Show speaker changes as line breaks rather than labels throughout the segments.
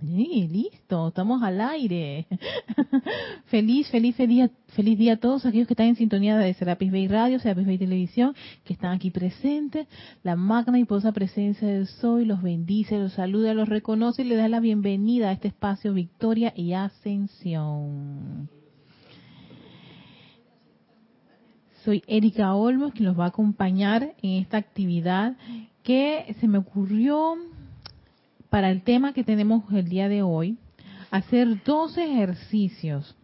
Sí, listo, estamos al aire. feliz, feliz, feliz, feliz día a todos aquellos que están en sintonía de Serapis Bay Radio, Serapis Bay Televisión, que están aquí presentes. La magna y poderosa presencia del Soy los bendice, los saluda, los reconoce y le da la bienvenida a este espacio Victoria y Ascensión. Soy Erika Olmos, que los va a acompañar en esta actividad que se me ocurrió para el tema que tenemos el día de hoy, hacer dos ejercicios.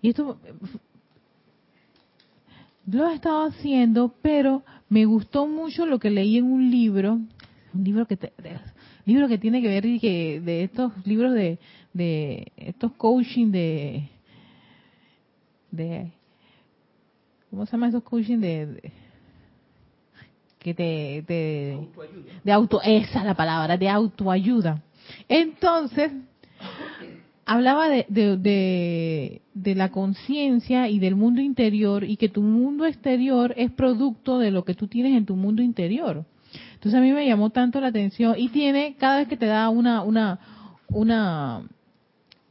Y esto lo he estado haciendo, pero me gustó mucho lo que leí en un libro, un libro que libro que tiene que ver y que de estos libros de, de estos coaching de de ¿cómo se llama esos coaching de que te, de auto esa es la palabra de autoayuda. Entonces hablaba de, de, de, la conciencia y del mundo interior y que tu mundo exterior es producto de lo que tú tienes en tu mundo interior. Entonces a mí me llamó tanto la atención y tiene cada vez que te da una una una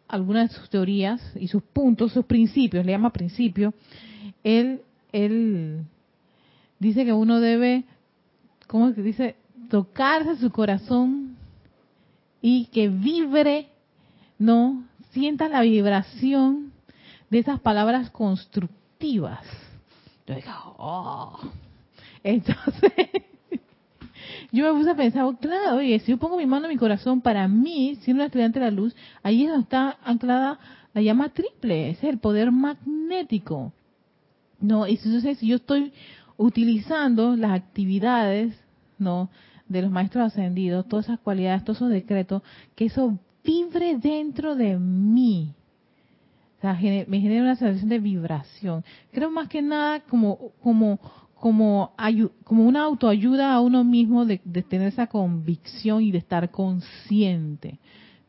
algunas de sus teorías y sus puntos sus principios le llama principio él él dice que uno debe ¿cómo se dice? Tocarse su corazón y que vibre, ¿no? Sienta la vibración de esas palabras constructivas. Yo digo, oh. Entonces, yo me puse a pensar, oh, claro, oye, si yo pongo mi mano en mi corazón, para mí, siendo una estudiante de la luz, ahí es donde está anclada la llama triple, ese es el poder magnético. No, y entonces si yo estoy utilizando las actividades no de los maestros ascendidos, todas esas cualidades, todos esos decretos, que eso vibre dentro de mí. O sea, me genera una sensación de vibración. Creo más que nada como como como como una autoayuda a uno mismo de, tener esa convicción y de estar consciente,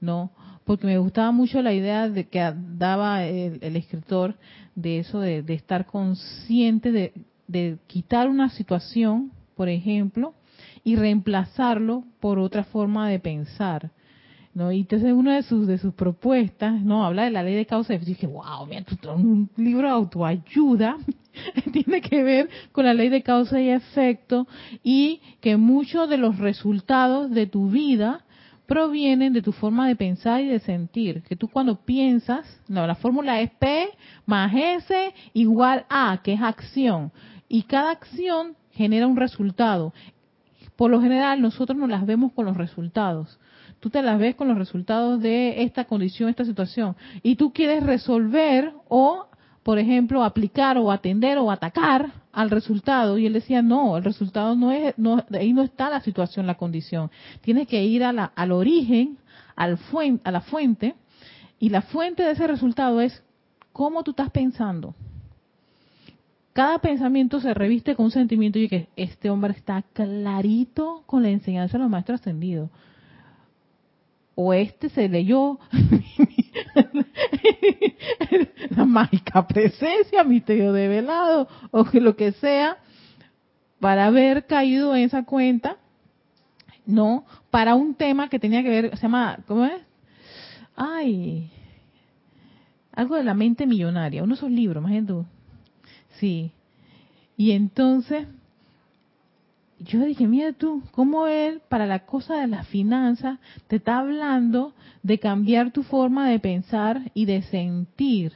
¿no? Porque me gustaba mucho la idea de que daba el, escritor de eso de, estar consciente de quitar una situación, por ejemplo, y reemplazarlo por otra forma de pensar. ¿no? Y entonces una de sus de sus propuestas, no, habla de la ley de causa y dije, wow, mira, un libro de autoayuda tiene que ver con la ley de causa y efecto y que muchos de los resultados de tu vida provienen de tu forma de pensar y de sentir. Que tú cuando piensas, no, la fórmula es P más S igual A, que es acción. Y cada acción genera un resultado por lo general nosotros nos las vemos con los resultados. Tú te las ves con los resultados de esta condición, esta situación. Y tú quieres resolver o, por ejemplo, aplicar o atender o atacar al resultado. Y él decía, no, el resultado no es, no, ahí no está la situación, la condición. Tienes que ir a la, al origen, al a la fuente. Y la fuente de ese resultado es cómo tú estás pensando cada pensamiento se reviste con un sentimiento y que este hombre está clarito con la enseñanza de los maestros ascendidos. O este se leyó la mágica presencia, misterio de velado, o que lo que sea, para haber caído en esa cuenta, no, para un tema que tenía que ver, se llama, ¿cómo es? Ay, algo de la mente millonaria, uno de esos libros, más tú Sí. Y entonces, yo dije, mira tú, cómo él, para la cosa de las finanzas, te está hablando de cambiar tu forma de pensar y de sentir.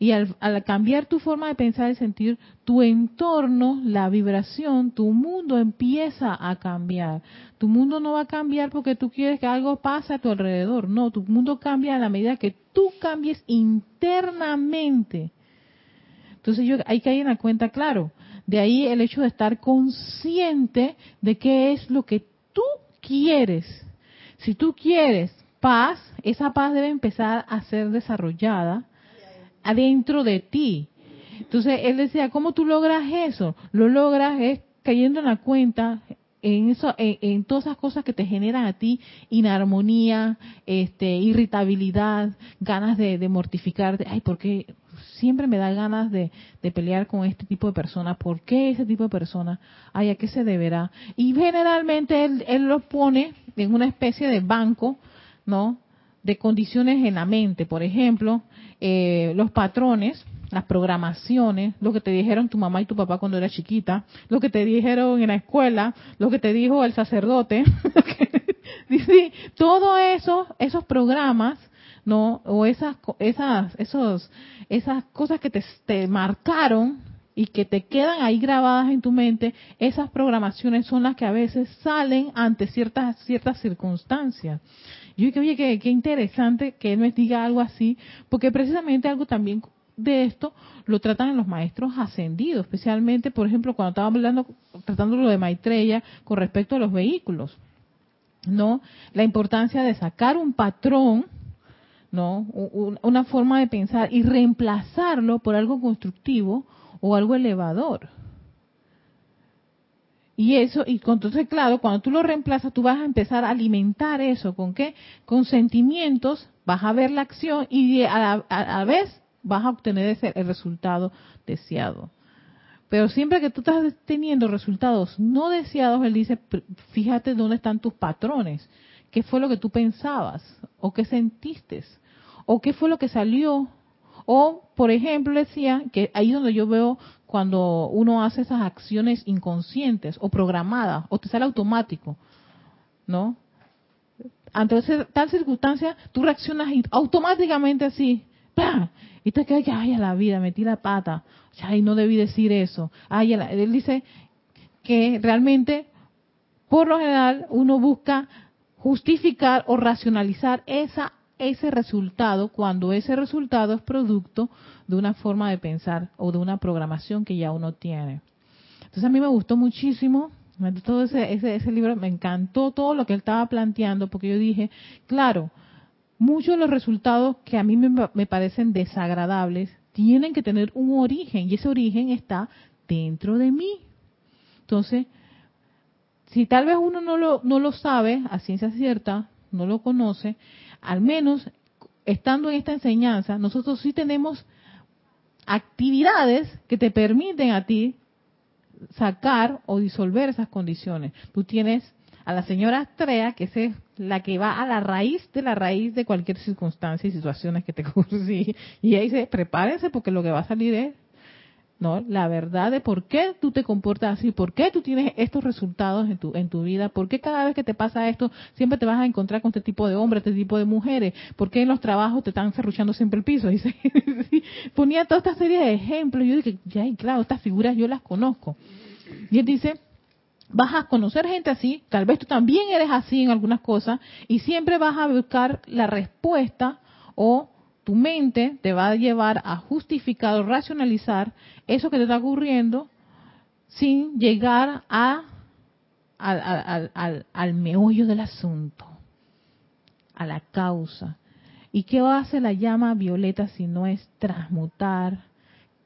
Y al, cambiar tu forma de pensar y sentir, tu entorno, la vibración, tu mundo empieza a cambiar. Tu mundo no va a cambiar porque tú quieres que algo pase a tu alrededor. No, tu mundo cambia a la medida que tú cambies internamente. Entonces yo, hay que ir en la cuenta, claro. De ahí el hecho de estar consciente de qué es lo que tú quieres. Si tú quieres paz, esa paz debe empezar a ser desarrollada adentro de ti. Entonces él decía, ¿cómo tú logras eso? Lo logras es cayendo en la cuenta en eso, en, todas esas cosas que te generan a ti inarmonía, este, irritabilidad, ganas de, de mortificarte. Ay, ¿por qué? Siempre me da ganas de, pelear con este tipo de personas. ¿Por qué ese tipo de personas? ¿a qué se deberá? Y generalmente él, él los pone en una especie de banco ¿no? De condiciones en la mente, por ejemplo, eh, los patrones, las programaciones, lo que te dijeron tu mamá y tu papá cuando eras chiquita, lo que te dijeron en la escuela, lo que te dijo el sacerdote, todo eso, esos programas, ¿no? O esas, esas, esos, esas cosas que te, te marcaron y que te quedan ahí grabadas en tu mente, esas programaciones son las que a veces salen ante ciertas, ciertas circunstancias. Yo dije, oye, qué, qué interesante que él me diga algo así, porque precisamente algo también de esto lo tratan los maestros ascendidos, especialmente, por ejemplo, cuando estaba hablando, tratando lo de Maitreya con respecto a los vehículos, ¿no? La importancia de sacar un patrón, ¿no? Una forma de pensar y reemplazarlo por algo constructivo o algo elevador. Y eso, y entonces, claro, cuando tú lo reemplazas, tú vas a empezar a alimentar eso. ¿Con qué? Con sentimientos, vas a ver la acción y a la, vez vas a obtener ese, el resultado deseado. Pero siempre que tú estás teniendo resultados no deseados, él dice, fíjate dónde están tus patrones. ¿Qué fue lo que tú pensabas? ¿O qué sentiste? ¿O qué fue lo que salió o, por ejemplo, decía que ahí donde yo veo cuando uno hace esas acciones inconscientes o programadas, o te sale automático, ¿no? Ante tal circunstancia, tú reaccionas automáticamente así, y te quedas que, ay, a la vida, metí la pata, ay, no debí decir eso. Ay, él dice que realmente, por lo general, uno busca justificar o racionalizar esa ese resultado cuando ese resultado es producto de una forma de pensar o de una programación que ya uno tiene. Entonces a mí me gustó muchísimo, todo ese, ese, libro, me encantó todo lo que él estaba planteando, porque yo dije, claro, muchos de los resultados que a mí me, me parecen desagradables tienen que tener un origen y ese origen está dentro de mí. Entonces, si tal vez uno no lo, no lo sabe a ciencia cierta, no lo conoce, al menos estando en esta enseñanza, nosotros sí tenemos actividades que te permiten a ti sacar o disolver esas condiciones. Tú tienes a la señora Astrea, que es la que va a la raíz de la raíz de cualquier circunstancia y situaciones que te ocurren. Y ahí dice, prepárense porque lo que va a salir es ¿no? La verdad de por qué tú te comportas así, por qué tú tienes estos resultados en tu, en tu vida, por qué cada vez que te pasa esto siempre te vas a encontrar con este tipo de hombres, este tipo de mujeres, por qué en los trabajos te están cerruchando siempre el piso. Dice, ponía toda esta serie de ejemplos. Yo dije, ya, claro, estas figuras yo las conozco. Y él dice, vas a conocer gente así, tal vez tú también eres así en algunas cosas, y siempre vas a buscar la respuesta o tu mente te va a llevar a justificar o racionalizar eso que te está ocurriendo sin llegar a, al, al, meollo del asunto, a la causa. ¿Y qué hace la llama violeta si no es transmutar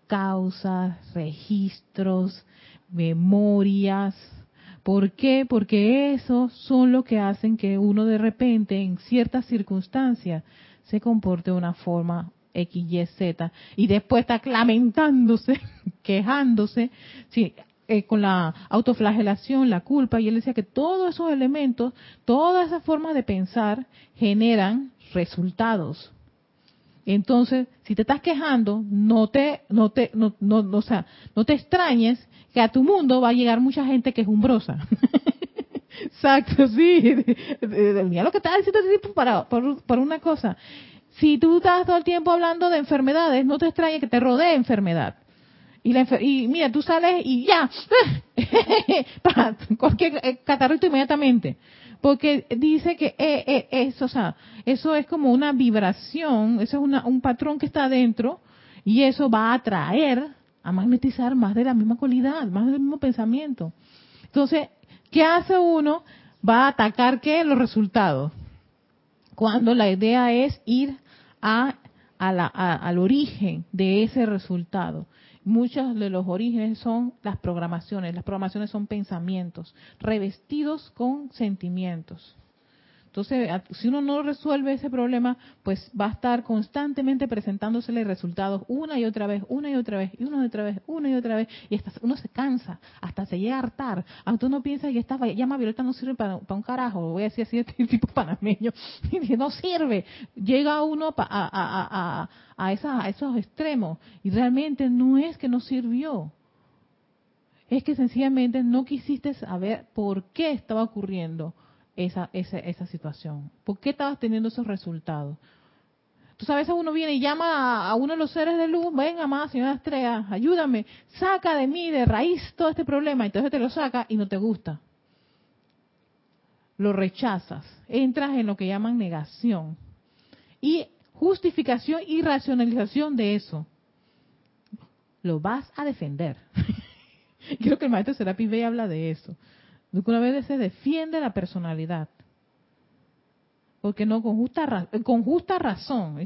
causas, registros, memorias? ¿Por qué? Porque esos son lo que hacen que uno de repente en ciertas circunstancias se comporte de una forma X, Y, Z, y después está lamentándose, quejándose, eh, con la autoflagelación, la culpa, y él decía que todos esos elementos, todas esas formas de pensar generan resultados. Entonces, si te estás quejando, no te, no te, no, no, o sea, no te extrañes que a tu mundo va a llegar mucha gente quejumbrosa. Exacto, sí. Mira lo que estaba diciendo para, por, una cosa. Si tú estás todo el tiempo hablando de enfermedades, no te extrañe que te rodee enfermedad. Y, la y mira, tú sales y ya, para cualquier eh, catarrito inmediatamente. Porque dice que eh, eh, eso, o sea, eso es como una vibración, eso es una, un patrón que está adentro y eso va a atraer, a magnetizar más de la misma cualidad, más del mismo pensamiento. Entonces, ¿Qué hace uno? Va a atacar qué? Los resultados. Cuando la idea es ir a, al origen de ese resultado. Muchos de los orígenes son las programaciones. Las programaciones son pensamientos revestidos con sentimientos. Entonces, si uno no resuelve ese problema, pues va a estar constantemente presentándosele resultados una y otra vez, una y otra vez, y una y otra vez, una y otra vez, y hasta uno se cansa, hasta se llega a hartar. Aunque uno piensa que esta llama violeta no sirve para, un carajo, voy a decir así de este tipo panameño, y no sirve. Llega uno a, a, a, a esos extremos, y realmente no es que no sirvió es que sencillamente no quisiste saber por qué estaba ocurriendo esa, esa, esa situación, por qué estabas teniendo esos resultados. Entonces a veces uno viene y llama a, uno de los seres de luz, venga más, señora Estrella, ayúdame, saca de mí de raíz todo este problema, entonces te lo saca y no te gusta. Lo rechazas, entras en lo que llaman negación y justificación y racionalización de eso. Lo vas a defender. Creo que el maestro Serapi Bey habla de eso. Que una vez se defiende la personalidad. Porque no, con justa, razón.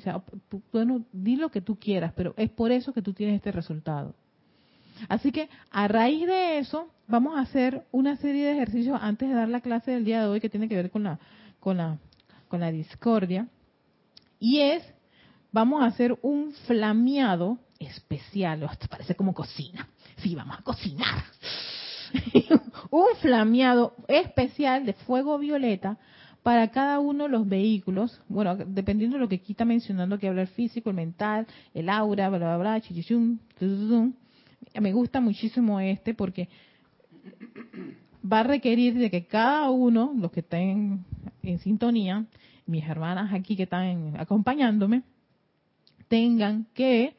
Bueno, di lo que tú quieras, pero es por eso que tú tienes este resultado. Así que a raíz de eso, vamos a hacer una serie de ejercicios antes de dar la clase del día de hoy que tiene que ver con la, discordia. Y es, vamos a hacer un flameado especial, hasta parece como cocina sí, vamos a cocinar. un flameado especial de fuego violeta para cada uno de los vehículos, bueno, dependiendo de lo que aquí está mencionando, que habla el físico, el mental, el aura, bla, bla, bla, chichichum, me gusta muchísimo este porque va a requerir de que cada uno, los que estén en sintonía, mis hermanas aquí que están acompañándome, tengan que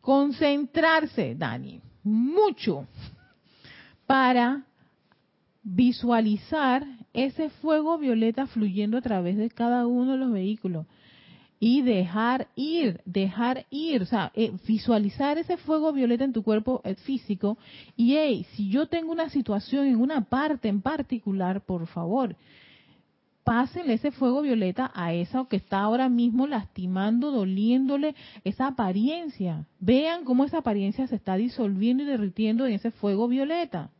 concentrarse, Dani, mucho para visualizar ese fuego violeta fluyendo a través de cada uno de los vehículos y dejar ir, dejar ir, o sea, eh, visualizar ese fuego violeta en tu cuerpo eh, físico y hey, si yo tengo una situación en una parte en particular, por favor, pásenle ese fuego violeta a esa que está ahora mismo lastimando, doliéndole esa apariencia. Vean cómo esa apariencia se está disolviendo y derritiendo en ese fuego violeta.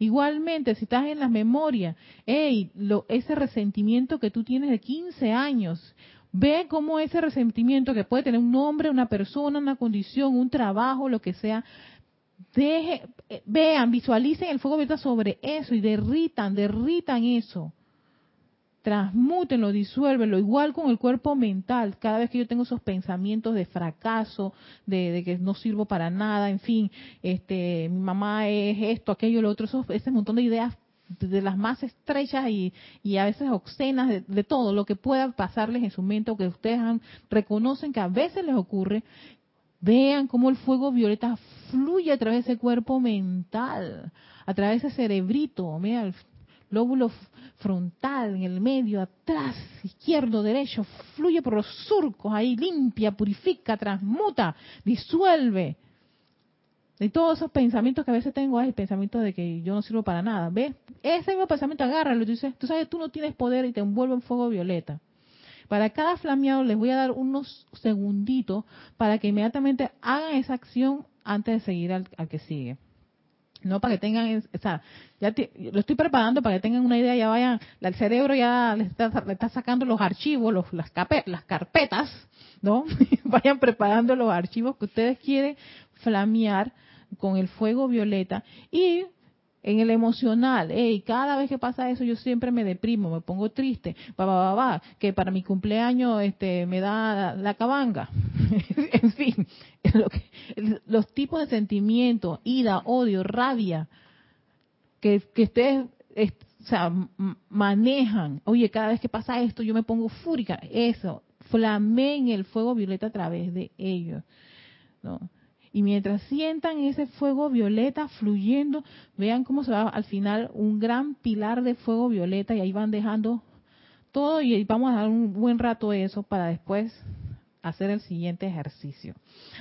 Igualmente, si estás en las memorias, hey, lo, ese resentimiento que tú tienes de 15 años, ve cómo ese resentimiento que puede tener un nombre, una persona, una condición, un trabajo, lo que sea, deje, eh, vean, visualicen el fuego violeta sobre eso y derritan, derritan eso transmútenlo, disuélvelo, igual con el cuerpo mental, cada vez que yo tengo esos pensamientos de fracaso, de, que no sirvo para nada, en fin, este, mi mamá es esto, aquello, lo otro, ese montón de ideas de las más estrechas y, y a veces obscenas de, de, todo lo que pueda pasarles en su mente o que ustedes han, reconocen que a veces les ocurre, vean cómo el fuego violeta fluye a través de ese cuerpo mental, a través de ese cerebrito, mira, lóbulo frontal, en el medio, atrás, izquierdo, derecho, fluye por los surcos, ahí limpia, purifica, transmuta, disuelve. De todos esos pensamientos que a veces tengo, hay pensamientos de que yo no sirvo para nada. ¿Ves? Ese mismo pensamiento, agárralo. Tú dices, tú sabes, tú no tienes poder y te envuelve en fuego violeta. Para cada flameado les voy a dar unos segunditos para que inmediatamente hagan esa acción antes de seguir al que sigue. No para que tengan, o sea, ya lo estoy preparando para que tengan una idea, ya vayan, el cerebro ya le está, le está sacando los archivos, los, las, las carpetas, ¿no? vayan preparando los archivos que ustedes quieren flamear con el fuego violeta y en el emocional, hey, cada vez que pasa eso yo siempre me deprimo, me pongo triste, va, va, va, que para mi cumpleaños este me da la cabanga. en fin, los tipos de sentimientos, ira, odio, rabia, que, que ustedes manejan, oye, cada vez que pasa esto yo me pongo fúrica, eso, flameen el fuego violeta a través de ellos. ¿no? Y mientras sientan ese fuego violeta fluyendo, vean cómo se va al final un gran pilar de fuego violeta y ahí van dejando todo y vamos a dar un buen rato eso para después hacer el siguiente ejercicio.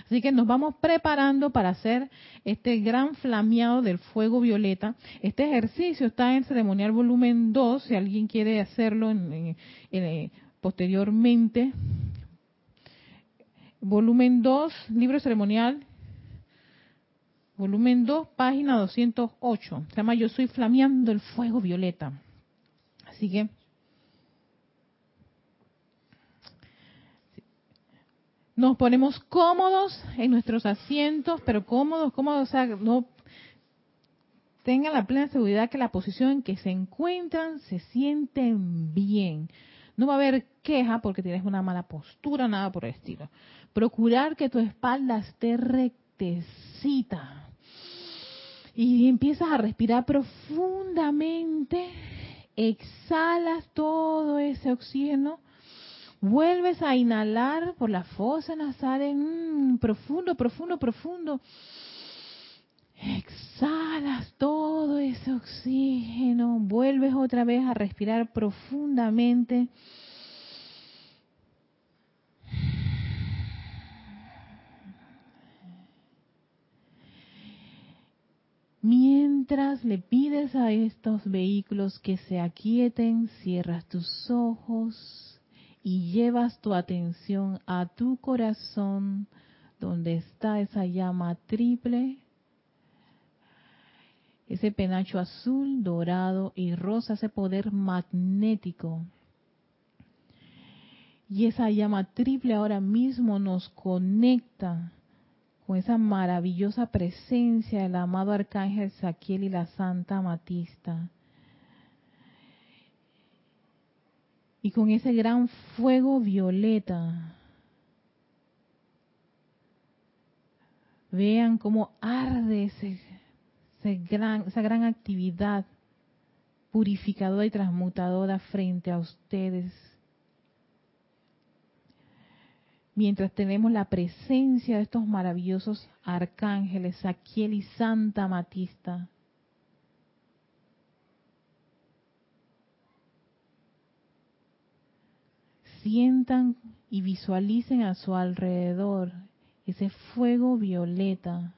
Así que nos vamos preparando para hacer este gran flameado del fuego violeta. Este ejercicio está en ceremonial volumen 2, si alguien quiere hacerlo en, eh, posteriormente. Volumen 2, libro ceremonial, volumen 2, página 208. Se llama Yo soy flameando el fuego violeta. Así que nos ponemos cómodos en nuestros asientos, pero cómodos, cómodos, o sea, no tengan la plena seguridad que la posición en que se encuentran se sienten bien. No va a haber queja porque tienes una mala postura, nada por el estilo. Procurar que tu espalda esté rectecita. Y empiezas a respirar profundamente. Exhalas todo ese oxígeno. Vuelves a inhalar por la fosa nasal, en, profundo, profundo, profundo. Exhalas todo ese oxígeno, vuelves otra vez a respirar profundamente. Mientras le pides a estos vehículos que se aquieten, cierras tus ojos y llevas tu atención a tu corazón, donde está esa llama triple ese penacho azul, dorado y rosa, ese poder magnético. Y esa llama triple ahora mismo nos conecta con esa maravillosa presencia del amado arcángel Saquiel y la Santa Matista. Y con ese gran fuego violeta. Vean cómo arde ese esa gran actividad purificadora y transmutadora frente a ustedes. Mientras tenemos la presencia de estos maravillosos arcángeles, Saquiel y Santa Matista, sientan y visualicen a su alrededor ese fuego violeta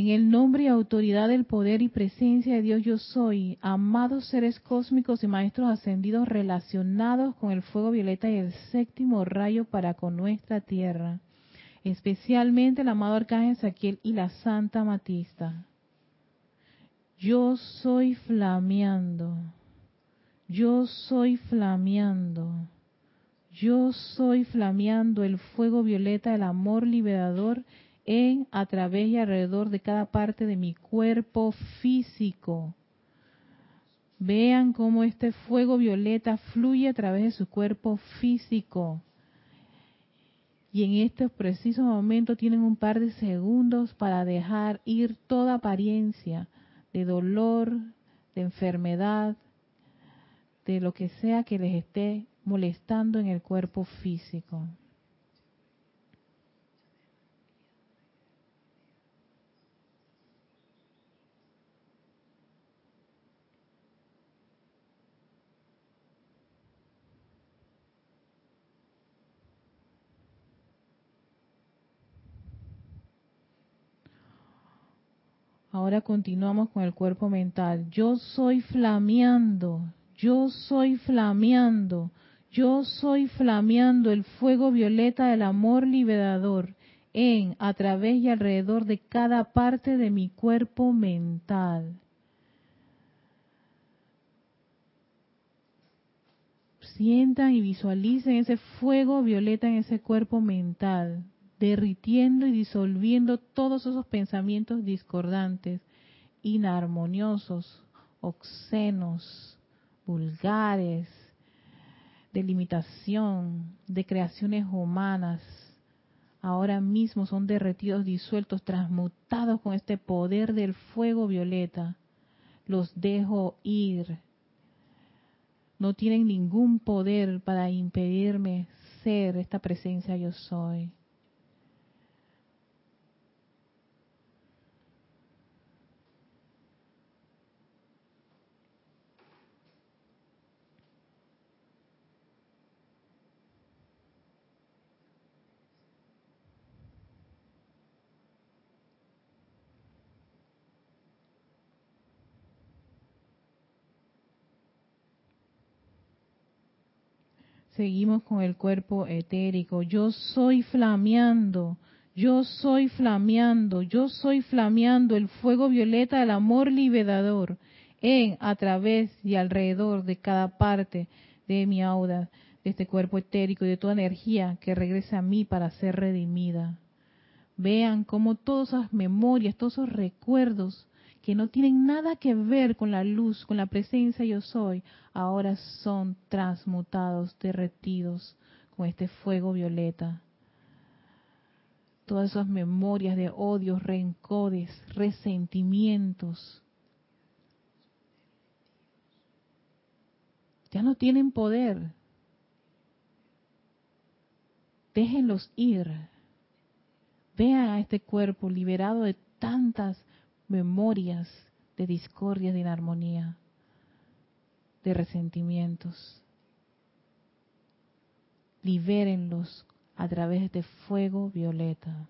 En el nombre y autoridad del poder y presencia de Dios yo soy, amados seres cósmicos y maestros ascendidos relacionados con el fuego violeta y el séptimo rayo para con nuestra tierra, especialmente el amado Arcángel Saquiel y la Santa Matista. Yo soy flameando, yo soy flameando, yo soy flameando el fuego violeta del amor liberador en, a través y alrededor de cada parte de mi cuerpo físico. Vean cómo este fuego violeta fluye a través de su cuerpo físico. Y en estos precisos momentos tienen un par de segundos para dejar ir toda apariencia de dolor, de enfermedad, de lo que sea que les esté molestando en el cuerpo físico. Ahora continuamos con el cuerpo mental. Yo soy flameando, yo soy flameando, yo soy flameando el fuego violeta del amor liberador en, a través y alrededor de cada parte de mi cuerpo mental. Sientan y visualicen ese fuego violeta en ese cuerpo mental derritiendo y disolviendo todos esos pensamientos discordantes, inarmoniosos, obscenos, vulgares, de limitación, de creaciones humanas, ahora mismo son derretidos, disueltos, transmutados con este poder del fuego violeta. Los dejo ir. No tienen ningún poder para impedirme ser esta presencia yo soy. Seguimos con el cuerpo etérico. Yo soy flameando, Yo soy flameando, yo soy flameando el fuego violeta del amor liberador en, a través y alrededor de cada parte de mi aura, de este cuerpo etérico y de toda energía que regrese a mí para ser redimida. Vean cómo todas esas memorias, todos esos recuerdos que no tienen nada que ver con la luz, con la presencia yo soy, ahora son transmutados, derretidos con este fuego violeta. Todas esas memorias de odios, rencores, resentimientos, ya no tienen poder. Déjenlos ir. Vean a este cuerpo liberado de tantas memorias de discordia, de inarmonía, de resentimientos. Libérenlos a través de fuego violeta.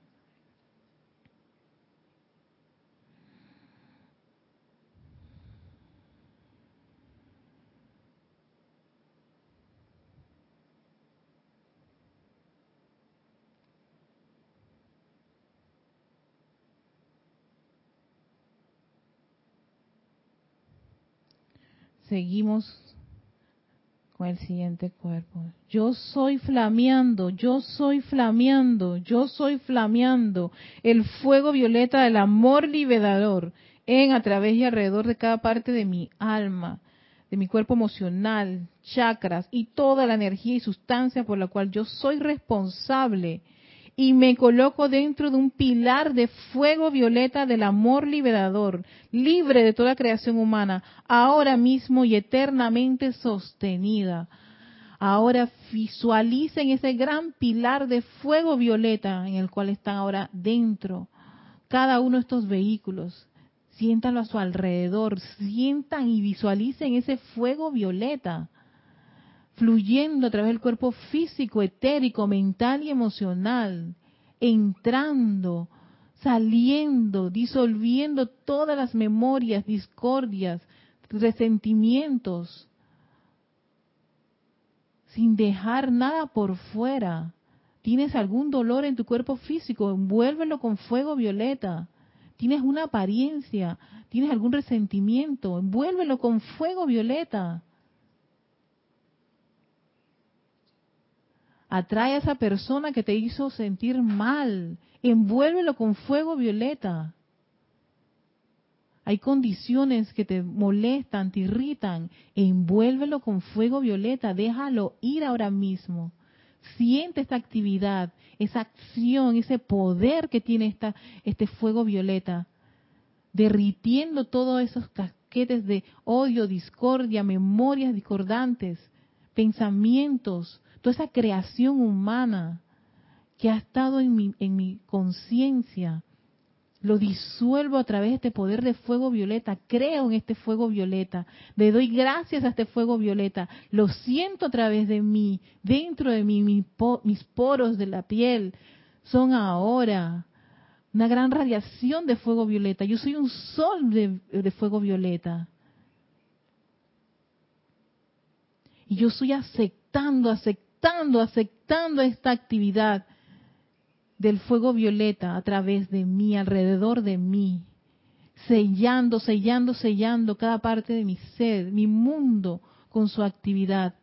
Seguimos con el siguiente cuerpo. Yo soy flameando, yo soy flameando, yo soy flameando el fuego violeta del amor liberador en, a través y alrededor de cada parte de mi alma, de mi cuerpo emocional, chakras y toda la energía y sustancia por la cual yo soy responsable y me coloco dentro de un pilar de fuego violeta del amor liberador, libre de toda creación humana, ahora mismo y eternamente sostenida. Ahora visualicen ese gran pilar de fuego violeta en el cual están ahora dentro cada uno de estos vehículos. Siéntanlo a su alrededor, sientan y visualicen ese fuego violeta fluyendo a través del cuerpo físico, etérico, mental y emocional, entrando, saliendo, disolviendo todas las memorias, discordias, resentimientos, sin dejar nada por fuera. ¿Tienes algún dolor en tu cuerpo físico? Envuélvelo con fuego violeta. ¿Tienes una apariencia? ¿Tienes algún resentimiento? Envuélvelo con fuego violeta. Atrae a esa persona que te hizo sentir mal. Envuélvelo con fuego violeta. Hay condiciones que te molestan, te irritan. Envuélvelo con fuego violeta. Déjalo ir ahora mismo. Siente esta actividad, esa acción, ese poder que tiene esta, este fuego violeta. Derritiendo todos esos casquetes de odio, discordia, memorias discordantes, pensamientos, toda esa creación humana que ha estado en mi, en mi conciencia, lo disuelvo a través de este poder de fuego violeta, creo en este fuego violeta, le doy gracias a este fuego violeta, lo siento a través de mí, dentro de mí, mis poros de la piel son ahora una gran radiación de fuego violeta, yo soy un sol de, de fuego violeta. Y yo estoy aceptando, aceptando aceptando, aceptando esta actividad del fuego violeta a través de mí, alrededor de mí, sellando, sellando, sellando cada parte de mi ser, mi mundo con su actividad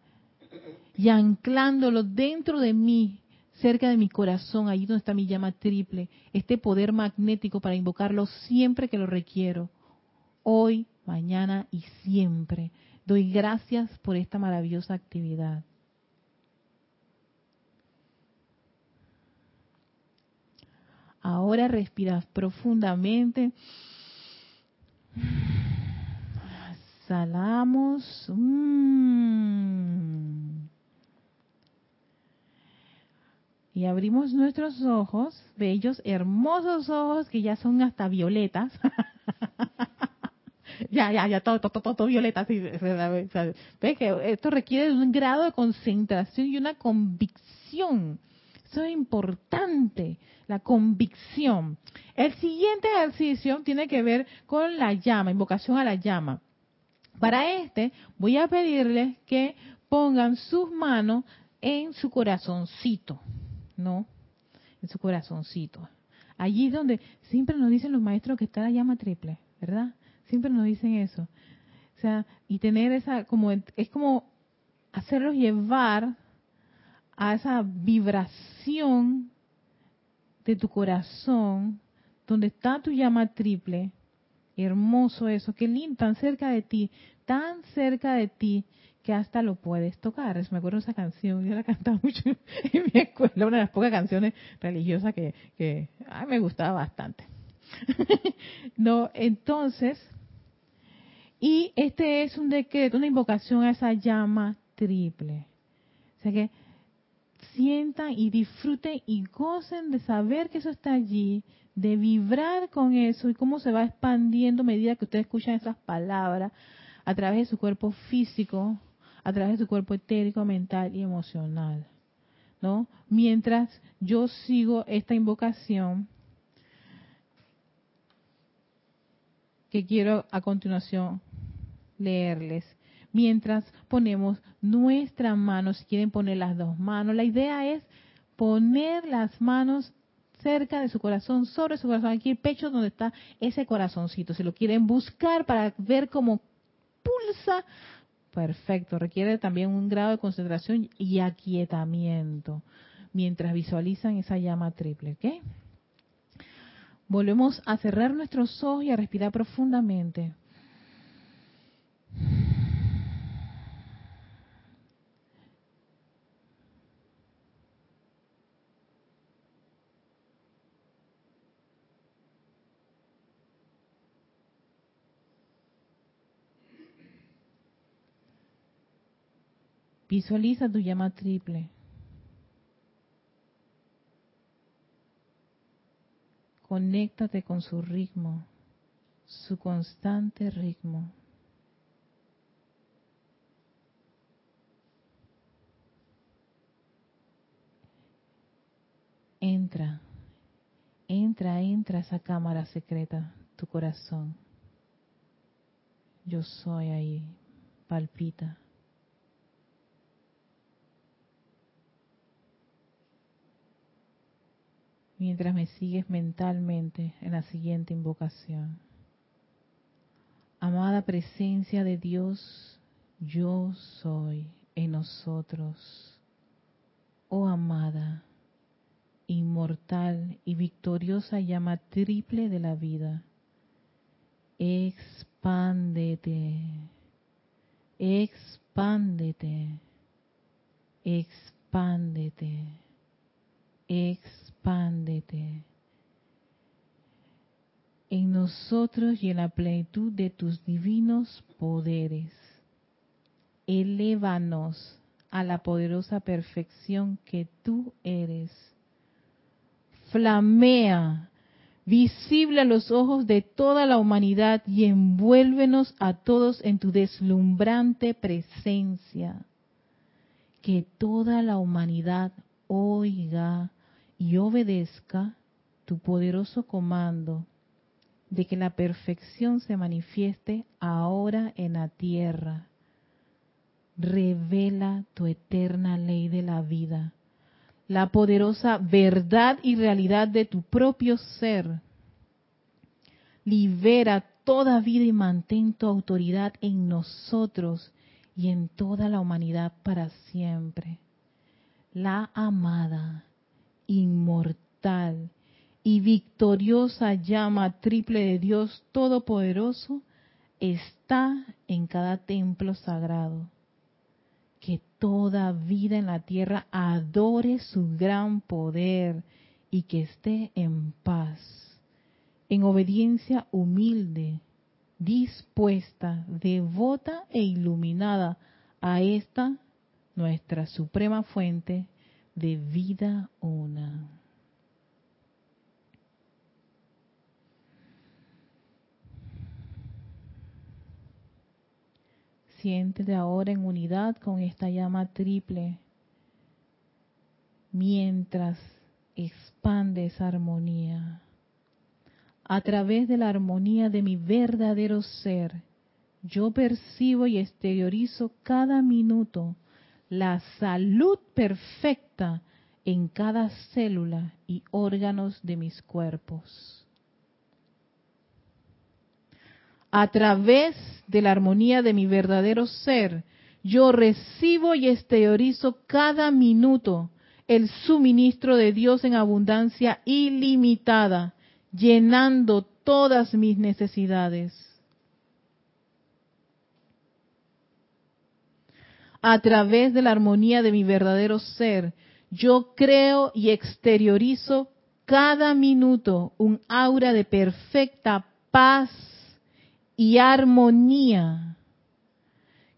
y anclándolo dentro de mí, cerca de mi corazón, allí donde está mi llama triple, este poder magnético para invocarlo siempre que lo requiero, hoy, mañana y siempre. Doy gracias por esta maravillosa actividad. Ahora respiras profundamente. Exhalamos. Mm. Y abrimos nuestros ojos, bellos, hermosos ojos que ya son hasta violetas. ya, ya, ya, todo, todo, todo, violeta. Ve que esto requiere un grado de concentración y una convicción eso es importante, la convicción. El siguiente ejercicio tiene que ver con la llama, invocación a la llama. Para este voy a pedirles que pongan sus manos en su corazoncito, ¿no? de su corazoncito. Allí es donde siempre nos dicen los maestros que está la llama triple, ¿verdad? Siempre nos dicen eso. O sea, y tener esa, como, es como hacerlos llevar a esa vibración de tu corazón, donde está tu llama triple. Hermoso eso, qué lindo, tan cerca de ti, tan cerca de ti, que hasta lo puedes tocar. Me acuerdo de esa canción, yo la cantaba mucho en mi escuela, una de las pocas canciones religiosas que, que me gustaba bastante. no, entonces, y este es un decreto, una invocación a esa llama triple. O sea que sientan y disfruten y gocen de saber que eso está allí, de vibrar con eso y cómo se va expandiendo a medida que ustedes escuchan esas palabras a través de su cuerpo físico, a través de su cuerpo etérico, mental y emocional. ¿No? Mientras yo sigo esta invocación que quiero a continuación leerles. Mientras ponemos nuestra mano, si quieren poner las dos manos, la idea es poner las manos cerca de su corazón, sobre su corazón, aquí el pecho donde está ese corazoncito. Si lo quieren buscar para ver cómo pulsa, Perfecto, requiere también un grado de concentración y aquietamiento mientras visualizan esa llama triple, ¿ok? Volvemos a cerrar nuestros ojos y a respirar profundamente. Visualiza tu llama triple. Conéctate con su ritmo, su constante ritmo. Entra, entra, entra a esa cámara secreta, tu corazón. Yo soy ahí, palpita. Mientras me sigues mentalmente en la siguiente invocación. Amada presencia de Dios, yo soy en nosotros. Oh amada, inmortal y victoriosa llama triple de la vida, expándete, expándete, expándete, expándete expándete en nosotros y en la plenitud de tus divinos poderes. Elévanos a la poderosa perfección que tú eres. Flamea, visible a los ojos de toda la humanidad y envuélvenos a todos en tu deslumbrante presencia. Que toda la humanidad oiga y obedezca tu poderoso comando de que la perfección se manifieste ahora en la tierra. Revela tu eterna ley de la vida, la poderosa verdad y realidad de tu propio ser. Libera toda vida y mantén tu autoridad en nosotros y en toda la humanidad para siempre. La amada inmortal y victoriosa llama triple de Dios Todopoderoso está en cada templo sagrado. Que toda vida en la tierra adore su gran poder y que esté en paz, en obediencia humilde, dispuesta, devota e iluminada a esta nuestra suprema fuente de vida una. Siéntete ahora en unidad con esta llama triple mientras expande esa armonía. A través de la armonía de mi verdadero ser, yo percibo y exteriorizo cada minuto la salud perfecta en cada célula y órganos de mis cuerpos. A través de la armonía de mi verdadero ser, yo recibo y exteriorizo cada minuto el suministro de Dios en abundancia ilimitada, llenando todas mis necesidades. A través de la armonía de mi verdadero ser, yo creo y exteriorizo cada minuto un aura de perfecta paz y armonía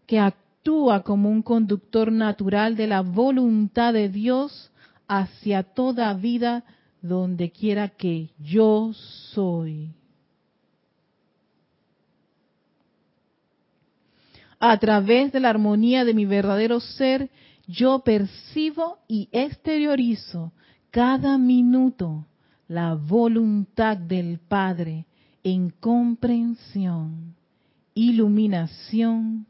que actúa como un conductor natural de la voluntad de Dios hacia toda vida donde quiera que yo soy. A través de la armonía de mi verdadero ser, yo percibo y exteriorizo cada minuto la voluntad del Padre en comprensión, iluminación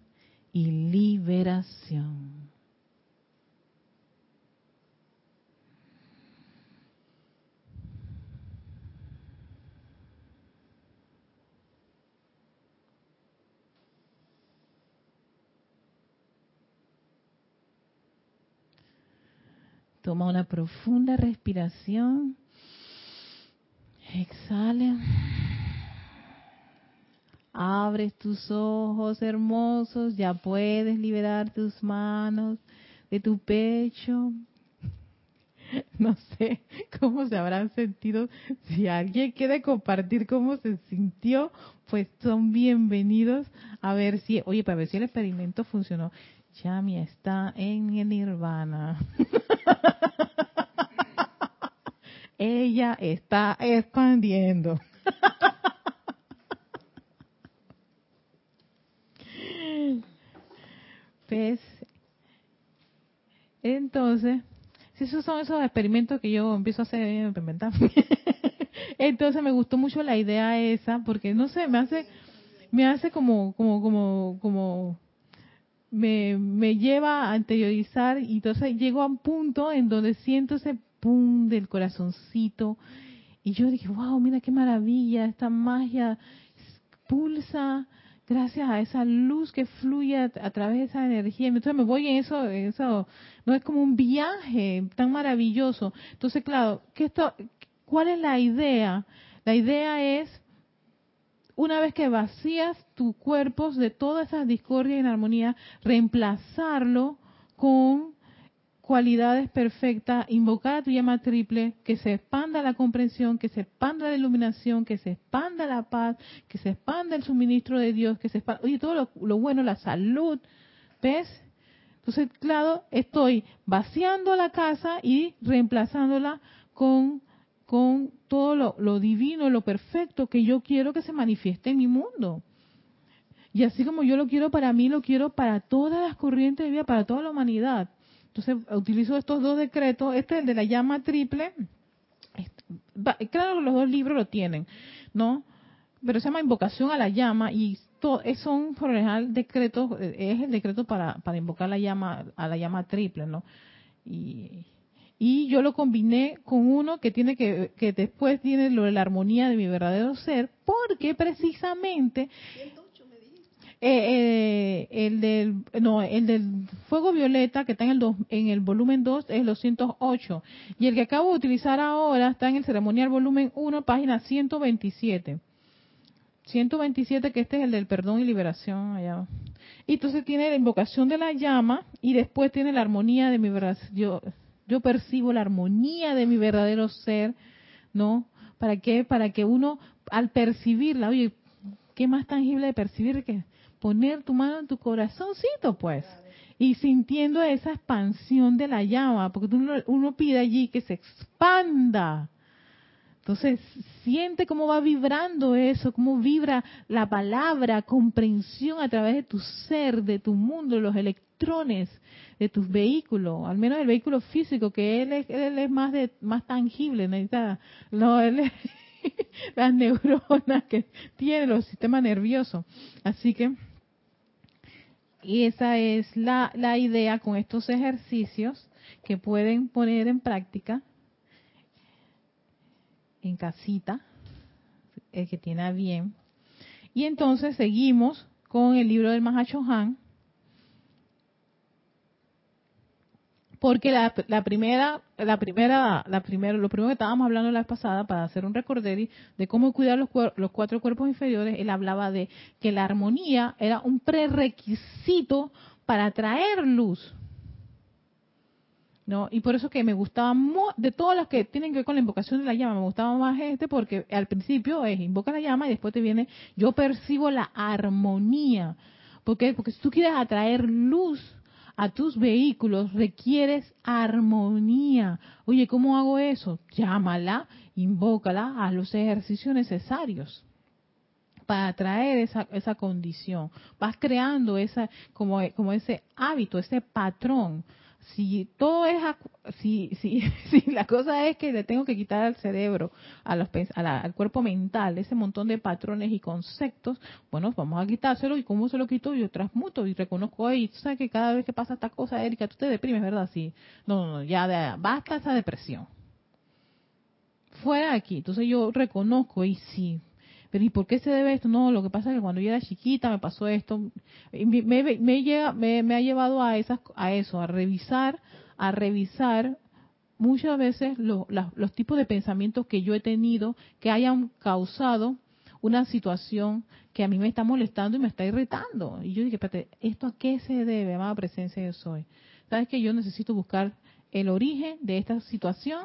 y liberación. Toma una profunda respiración. Exhala. Abres tus ojos hermosos, ya puedes liberar tus manos de tu pecho. No sé cómo se habrán sentido. Si alguien quiere compartir cómo se sintió, pues son bienvenidos a ver si, oye, para ver si el experimento funcionó. Yami está en el nirvana. Ella está expandiendo. ¿Ves? Entonces, si esos son esos experimentos que yo empiezo a hacer, implementar. Entonces me gustó mucho la idea esa, porque no sé, me hace, me hace como, como, como, como me, me lleva a anteriorizar y entonces llego a un punto en donde siento ese pum del corazoncito y yo dije, wow, mira qué maravilla, esta magia pulsa gracias a esa luz que fluye a, través de esa energía. Entonces me voy en eso, eso no es como un viaje tan maravilloso. Entonces, claro, ¿qué esto, ¿cuál es la idea? La idea es una vez que vacías tu cuerpo de todas esas discordias y inarmonía, reemplazarlo con cualidades perfectas, invocar a tu llama triple, que se expanda la comprensión, que se expanda la iluminación, que se expanda la paz, que se expanda el suministro de Dios, que se expanda, oye, todo lo, lo bueno, la salud, ¿ves? Entonces, claro, estoy vaciando la casa y reemplazándola con con todo lo, divino, lo perfecto que yo quiero que se manifieste en mi mundo. Y así como yo lo quiero para mí, lo quiero para todas las corrientes de vida, para toda la humanidad. Entonces, utilizo estos dos decretos. Este es el de la llama triple. Claro que los dos libros lo tienen, ¿no? Pero se llama invocación a la llama y son, por general, decretos, es el decreto para, para invocar la llama, a la llama triple, ¿no? Y, y yo lo combiné con uno que tiene que, que después tiene lo de la armonía de mi verdadero ser, porque precisamente eh, eh, el del no el del fuego violeta que está en el en el volumen 2 es los 108 y el que acabo de utilizar ahora está en el ceremonial volumen 1 página 127 127 que este es el del perdón y liberación allá y entonces tiene la invocación de la llama y después tiene la armonía de mi verdad yo percibo la armonía de mi verdadero ser, ¿no? ¿Para qué? Para que uno, al percibirla, oye, ¿qué más tangible de percibir que poner tu mano en tu corazoncito, pues? Y sintiendo esa expansión de la llama, porque uno, uno pide allí que se expanda. Entonces, siente cómo va vibrando eso, cómo vibra la palabra, comprensión a través de tu ser, de tu mundo, los electrones de tus vehículos, al menos el vehículo físico, que él es, él es más de más tangible, necesita no, él las neuronas que tiene los sistemas nerviosos. Así que y esa es la, la idea con estos ejercicios que pueden poner en práctica en casita, el que tiene bien. Y entonces seguimos con el libro del Han porque la, primera, la primera, la primera, lo primero que estábamos hablando la vez pasada para hacer un recorderi de cómo cuidar los, los cuatro cuerpos inferiores, él hablaba de que la armonía era un prerequisito para traer luz. ¿No? Y por eso que me gustaba de todos los que tienen que ver con la invocación de la llama, me gustaba más este porque al principio es invoca la llama y después te viene yo percibo la armonía. ¿Por qué? Porque si tú quieres atraer luz, a tus vehículos requieres armonía. Oye, ¿cómo hago eso? Llámala, invócala a los ejercicios necesarios para traer esa, esa condición. Vas creando esa, como, como ese hábito, ese patrón si todo es si, si, si la cosa es que le tengo que quitar al cerebro a los al cuerpo mental ese montón de patrones y conceptos bueno vamos a quitárselo y cómo se lo quito yo transmuto y reconozco y tú sabes que cada vez que pasa esta cosa Erika tú te deprimes verdad sí. No no, ya basta esa depresión. Fuera aquí. Entonces yo reconozco y sí pero ¿y por qué se debe esto? No, lo que pasa es que cuando yo era chiquita me pasó esto. Me, me, me, ha llevado a, esas, a eso, a revisar, a revisar muchas veces los tipos de pensamientos que yo he tenido que hayan causado una situación que a mí me está molestando y me está irritando. Y yo dije, espérate, ¿esto a qué se debe, amada presencia yo soy? ¿Sabes que yo necesito buscar el origen de esta situación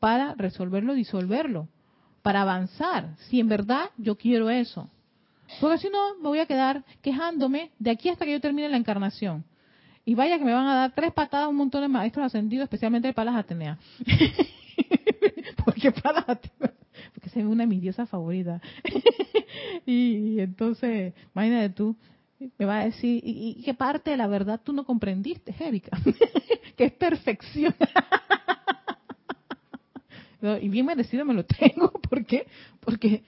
para resolverlo, disolverlo? Para avanzar, si en verdad yo quiero eso. Porque si no, me voy a quedar quejándome de aquí hasta que yo termine la encarnación. Y vaya que me van a dar tres patadas un montón de maestros ascendidos, especialmente de Palas Atenea. porque Palas Atenea, porque se ve una de mis diosas favoritas. y, entonces, imagínate tú, me va a decir, ¿y, qué parte de la verdad tú no comprendiste, Erika? que es perfección y bien merecido me lo tengo. ¿Por qué? Porque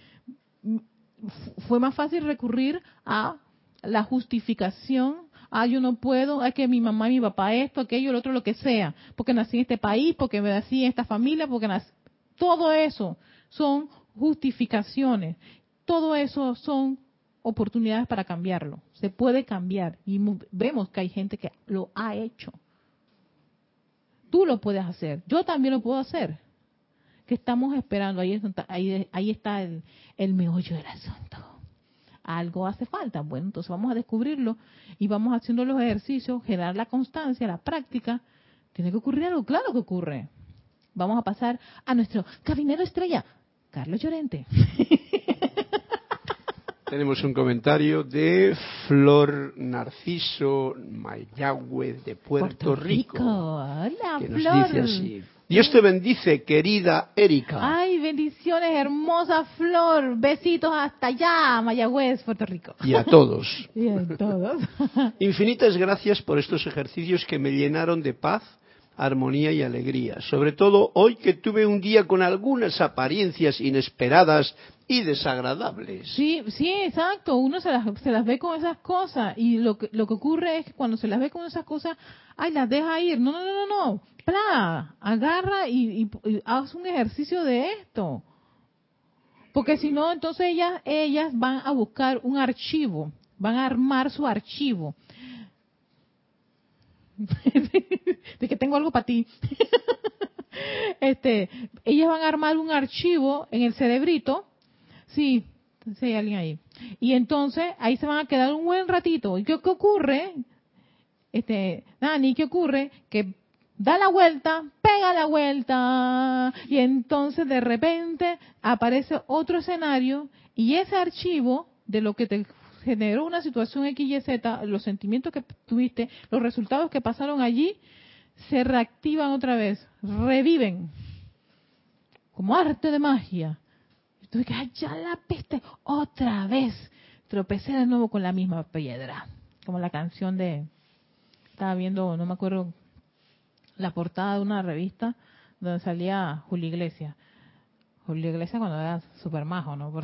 fue más fácil recurrir a la justificación. Ah, yo no puedo, es que mi mamá y mi papá esto, aquello, el otro, lo que sea. Porque nací en este país, porque me nací en esta familia, porque nací... Todo eso son justificaciones. Todo eso son oportunidades para cambiarlo. Se puede cambiar. Y vemos que hay gente que lo ha hecho. Tú lo puedes hacer. Yo también lo puedo hacer. ¿Qué estamos esperando? Ahí, ahí, ahí está el, el meollo del asunto. Algo hace falta. Bueno, entonces vamos a descubrirlo y vamos haciendo los ejercicios, generar la constancia, la práctica. Tiene que ocurrir algo, claro que ocurre. Vamos a pasar a nuestro cabinero estrella, Carlos Llorente.
Tenemos un comentario de Flor Narciso Mayagüez de Puerto, Rico,
Hola,
que
nos
dice así. Dios te bendice, querida Erika.
Ay, bendiciones, hermosa Flor. Besitos hasta allá, Mayagüez, Puerto Rico.
Y a todos.
y a todos.
Infinitas gracias por estos ejercicios que me llenaron de paz, armonía y alegría. Sobre todo hoy que tuve un día con algunas apariencias inesperadas y desagradables.
Sí, sí, exacto. Uno se las, se las ve con esas cosas y lo que, lo que ocurre es que cuando se las ve con esas cosas, ay, las deja ir. No, no, no, no, no agarra y, haz un ejercicio de esto. Porque si no, entonces ellas, ellas van a buscar un archivo, van a armar su archivo. de que tengo algo para ti. este, ellas van a armar un archivo en el cerebrito. Sí, sí hay alguien ahí. Y entonces ahí se van a quedar un buen ratito. ¿Y qué, ocurre? Este, Dani, ¿qué ocurre? Que da la vuelta, pega la vuelta y entonces de repente aparece otro escenario y ese archivo de lo que te generó una situación X y Z, los sentimientos que tuviste, los resultados que pasaron allí, se reactivan otra vez, reviven, como arte de magia. Entonces, que ya la peste, otra vez, tropecé de nuevo con la misma piedra, como la canción de, estaba viendo, no me acuerdo la portada de una revista donde salía Julio Iglesias. Julio Iglesias cuando era súper majo, ¿no?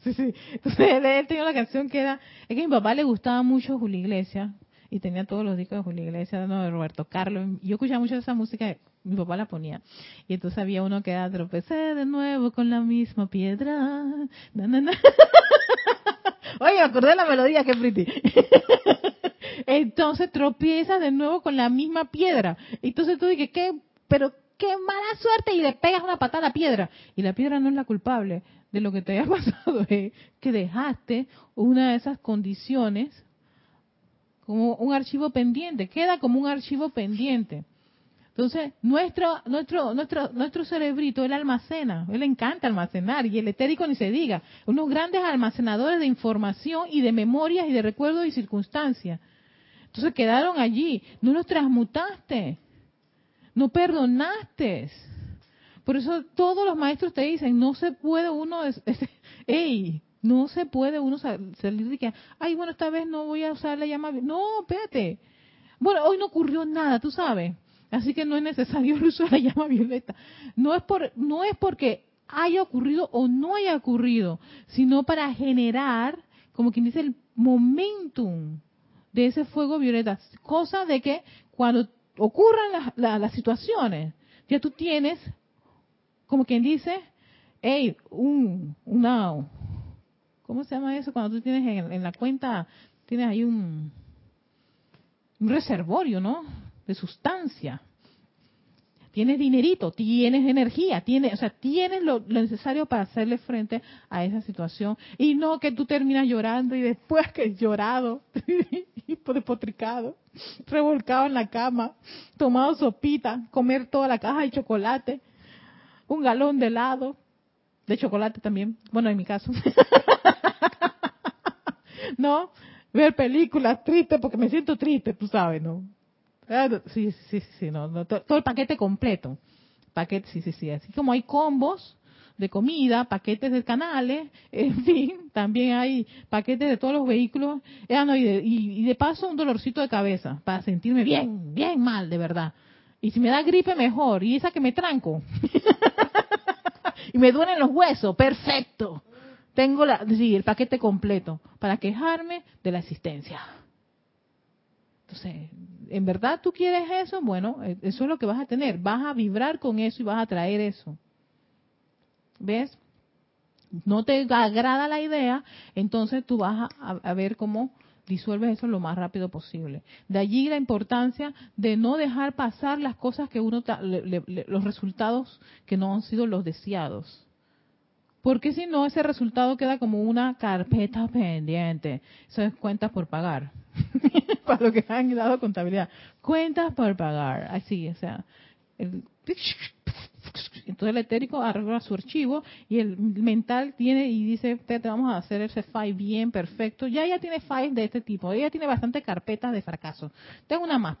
sí, sí. Entonces él tenía una canción que era, es que a mi papá le gustaba mucho Julio Iglesias y tenía todos los discos de Julio Iglesias, no, de Roberto Carlos. Yo escuchaba mucho esa música, mi papá la ponía. Y entonces había uno que tropecé de nuevo con la misma piedra. Oye, me acordé de la melodía, qué pretty. entonces tropiezas de nuevo con la misma piedra. Entonces tú dices, ¿qué? Pero qué mala suerte y le pegas una patada a la piedra. Y la piedra no es la culpable de lo que te haya pasado, es que dejaste una de esas condiciones como un archivo pendiente, queda como un archivo pendiente. Entonces, nuestro, nuestro, nuestro, nuestro cerebrito, él almacena, él encanta almacenar, y el etérico ni se diga, unos grandes almacenadores de información y de memorias y de recuerdos y circunstancias. Entonces quedaron allí, no los transmutaste, no perdonaste. Por eso todos los maestros te dicen, no se puede uno, ey, no se puede uno salir de que, ay, bueno, esta vez no voy a usar la llama. No, espérate. Bueno, hoy no ocurrió nada, tú sabes. Así que no es necesario el uso de la llama violeta. No es, por, no es porque haya ocurrido o no haya ocurrido, sino para generar, como quien dice, el momentum de ese fuego violeta. Cosa de que cuando ocurran las, situaciones, ya tú tienes, como quien dice, hey, un, una, ¿cómo se llama eso? Cuando tú tienes en, la cuenta, tienes ahí un, un reservorio, ¿no? De sustancia. Tienes dinerito, tienes energía, tienes, o sea, tienes lo, necesario para hacerle frente a esa situación. Y no que tú terminas llorando y después que llorado, despotricado, revolcado en la cama, tomado sopita, comer toda la caja de chocolate, un galón de helado, de chocolate también, bueno, en mi caso. ¿No? Ver películas tristes porque me siento triste, tú sabes, ¿no? Ah, sí, sí, sí, no, todo el paquete completo. Paquete, sí, sí, sí. Así como hay combos de comida, paquetes de canales, en fin, también hay paquetes de todos los vehículos. Ah, y, de, y de paso un dolorcito de cabeza para sentirme bien, bien mal, de verdad. Y si me da gripe, mejor. Y esa que me tranco. y me duelen los huesos, perfecto. Tengo la, sí, el paquete completo para quejarme de la existencia. Entonces, ¿en verdad tú quieres eso? Bueno, eh, eso es lo que vas a tener. Vas a vibrar con eso y vas a traer eso. ¿Ves? No te agrada la idea, entonces tú vas a, ver cómo disuelves eso lo más rápido posible. De allí la importancia de no dejar pasar las cosas que uno, los resultados que no han sido los deseados. Porque si no, ese resultado queda como una carpeta pendiente. Eso es cuentas por pagar. Para lo que han dado contabilidad. Cuentas por pagar. Así, o sea. entonces el etérico arregla su archivo y el mental tiene y dice, te vamos a hacer ese file bien perfecto. Ya ella tiene files de este tipo. Ella tiene bastantes carpetas de fracaso. Tengo una más.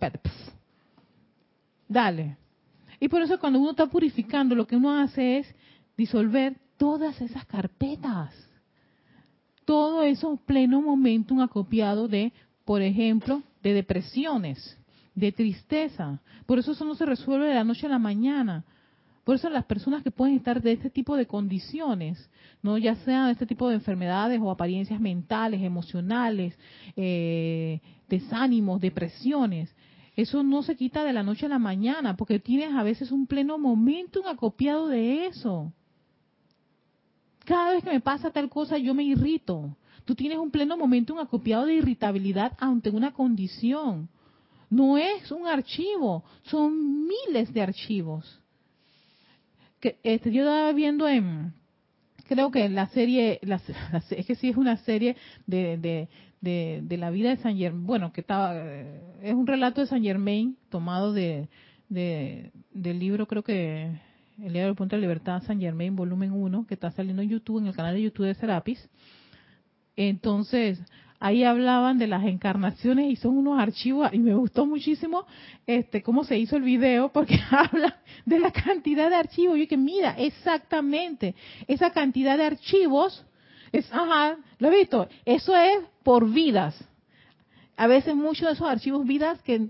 Dale. Y por eso cuando uno está purificando, lo que uno hace es disolver todas esas carpetas. Todo eso pleno momentum acopiado de, por ejemplo, de depresiones, de tristeza. Por eso eso no se resuelve de la noche a la mañana. Por eso las personas que pueden estar de este tipo de condiciones, no ya sean de este tipo de enfermedades o apariencias mentales, emocionales, eh, desánimos, depresiones, eso no se quita de la noche a la mañana, porque tienes a veces un pleno momentum acopiado de eso. Cada vez que me pasa tal cosa, yo me irrito. Tú tienes un pleno momento, un acopiado de irritabilidad ante una condición. No es un archivo, son miles de archivos. Que, este, yo estaba viendo en, creo que la serie, es que sí es una serie de, de, la vida de San Germain, bueno, que estaba, es un relato de San Germain tomado de, del libro, creo que el día del punto de libertad San Germain, volumen 1, que está saliendo en YouTube, en el canal de YouTube de Serapis. Entonces, ahí hablaban de las encarnaciones y son unos archivos, y me gustó muchísimo este cómo se hizo el video, porque habla de la cantidad de archivos. Y que mira, exactamente, esa cantidad de archivos, es, ajá, lo he visto, eso es por vidas. A veces muchos de esos archivos vidas que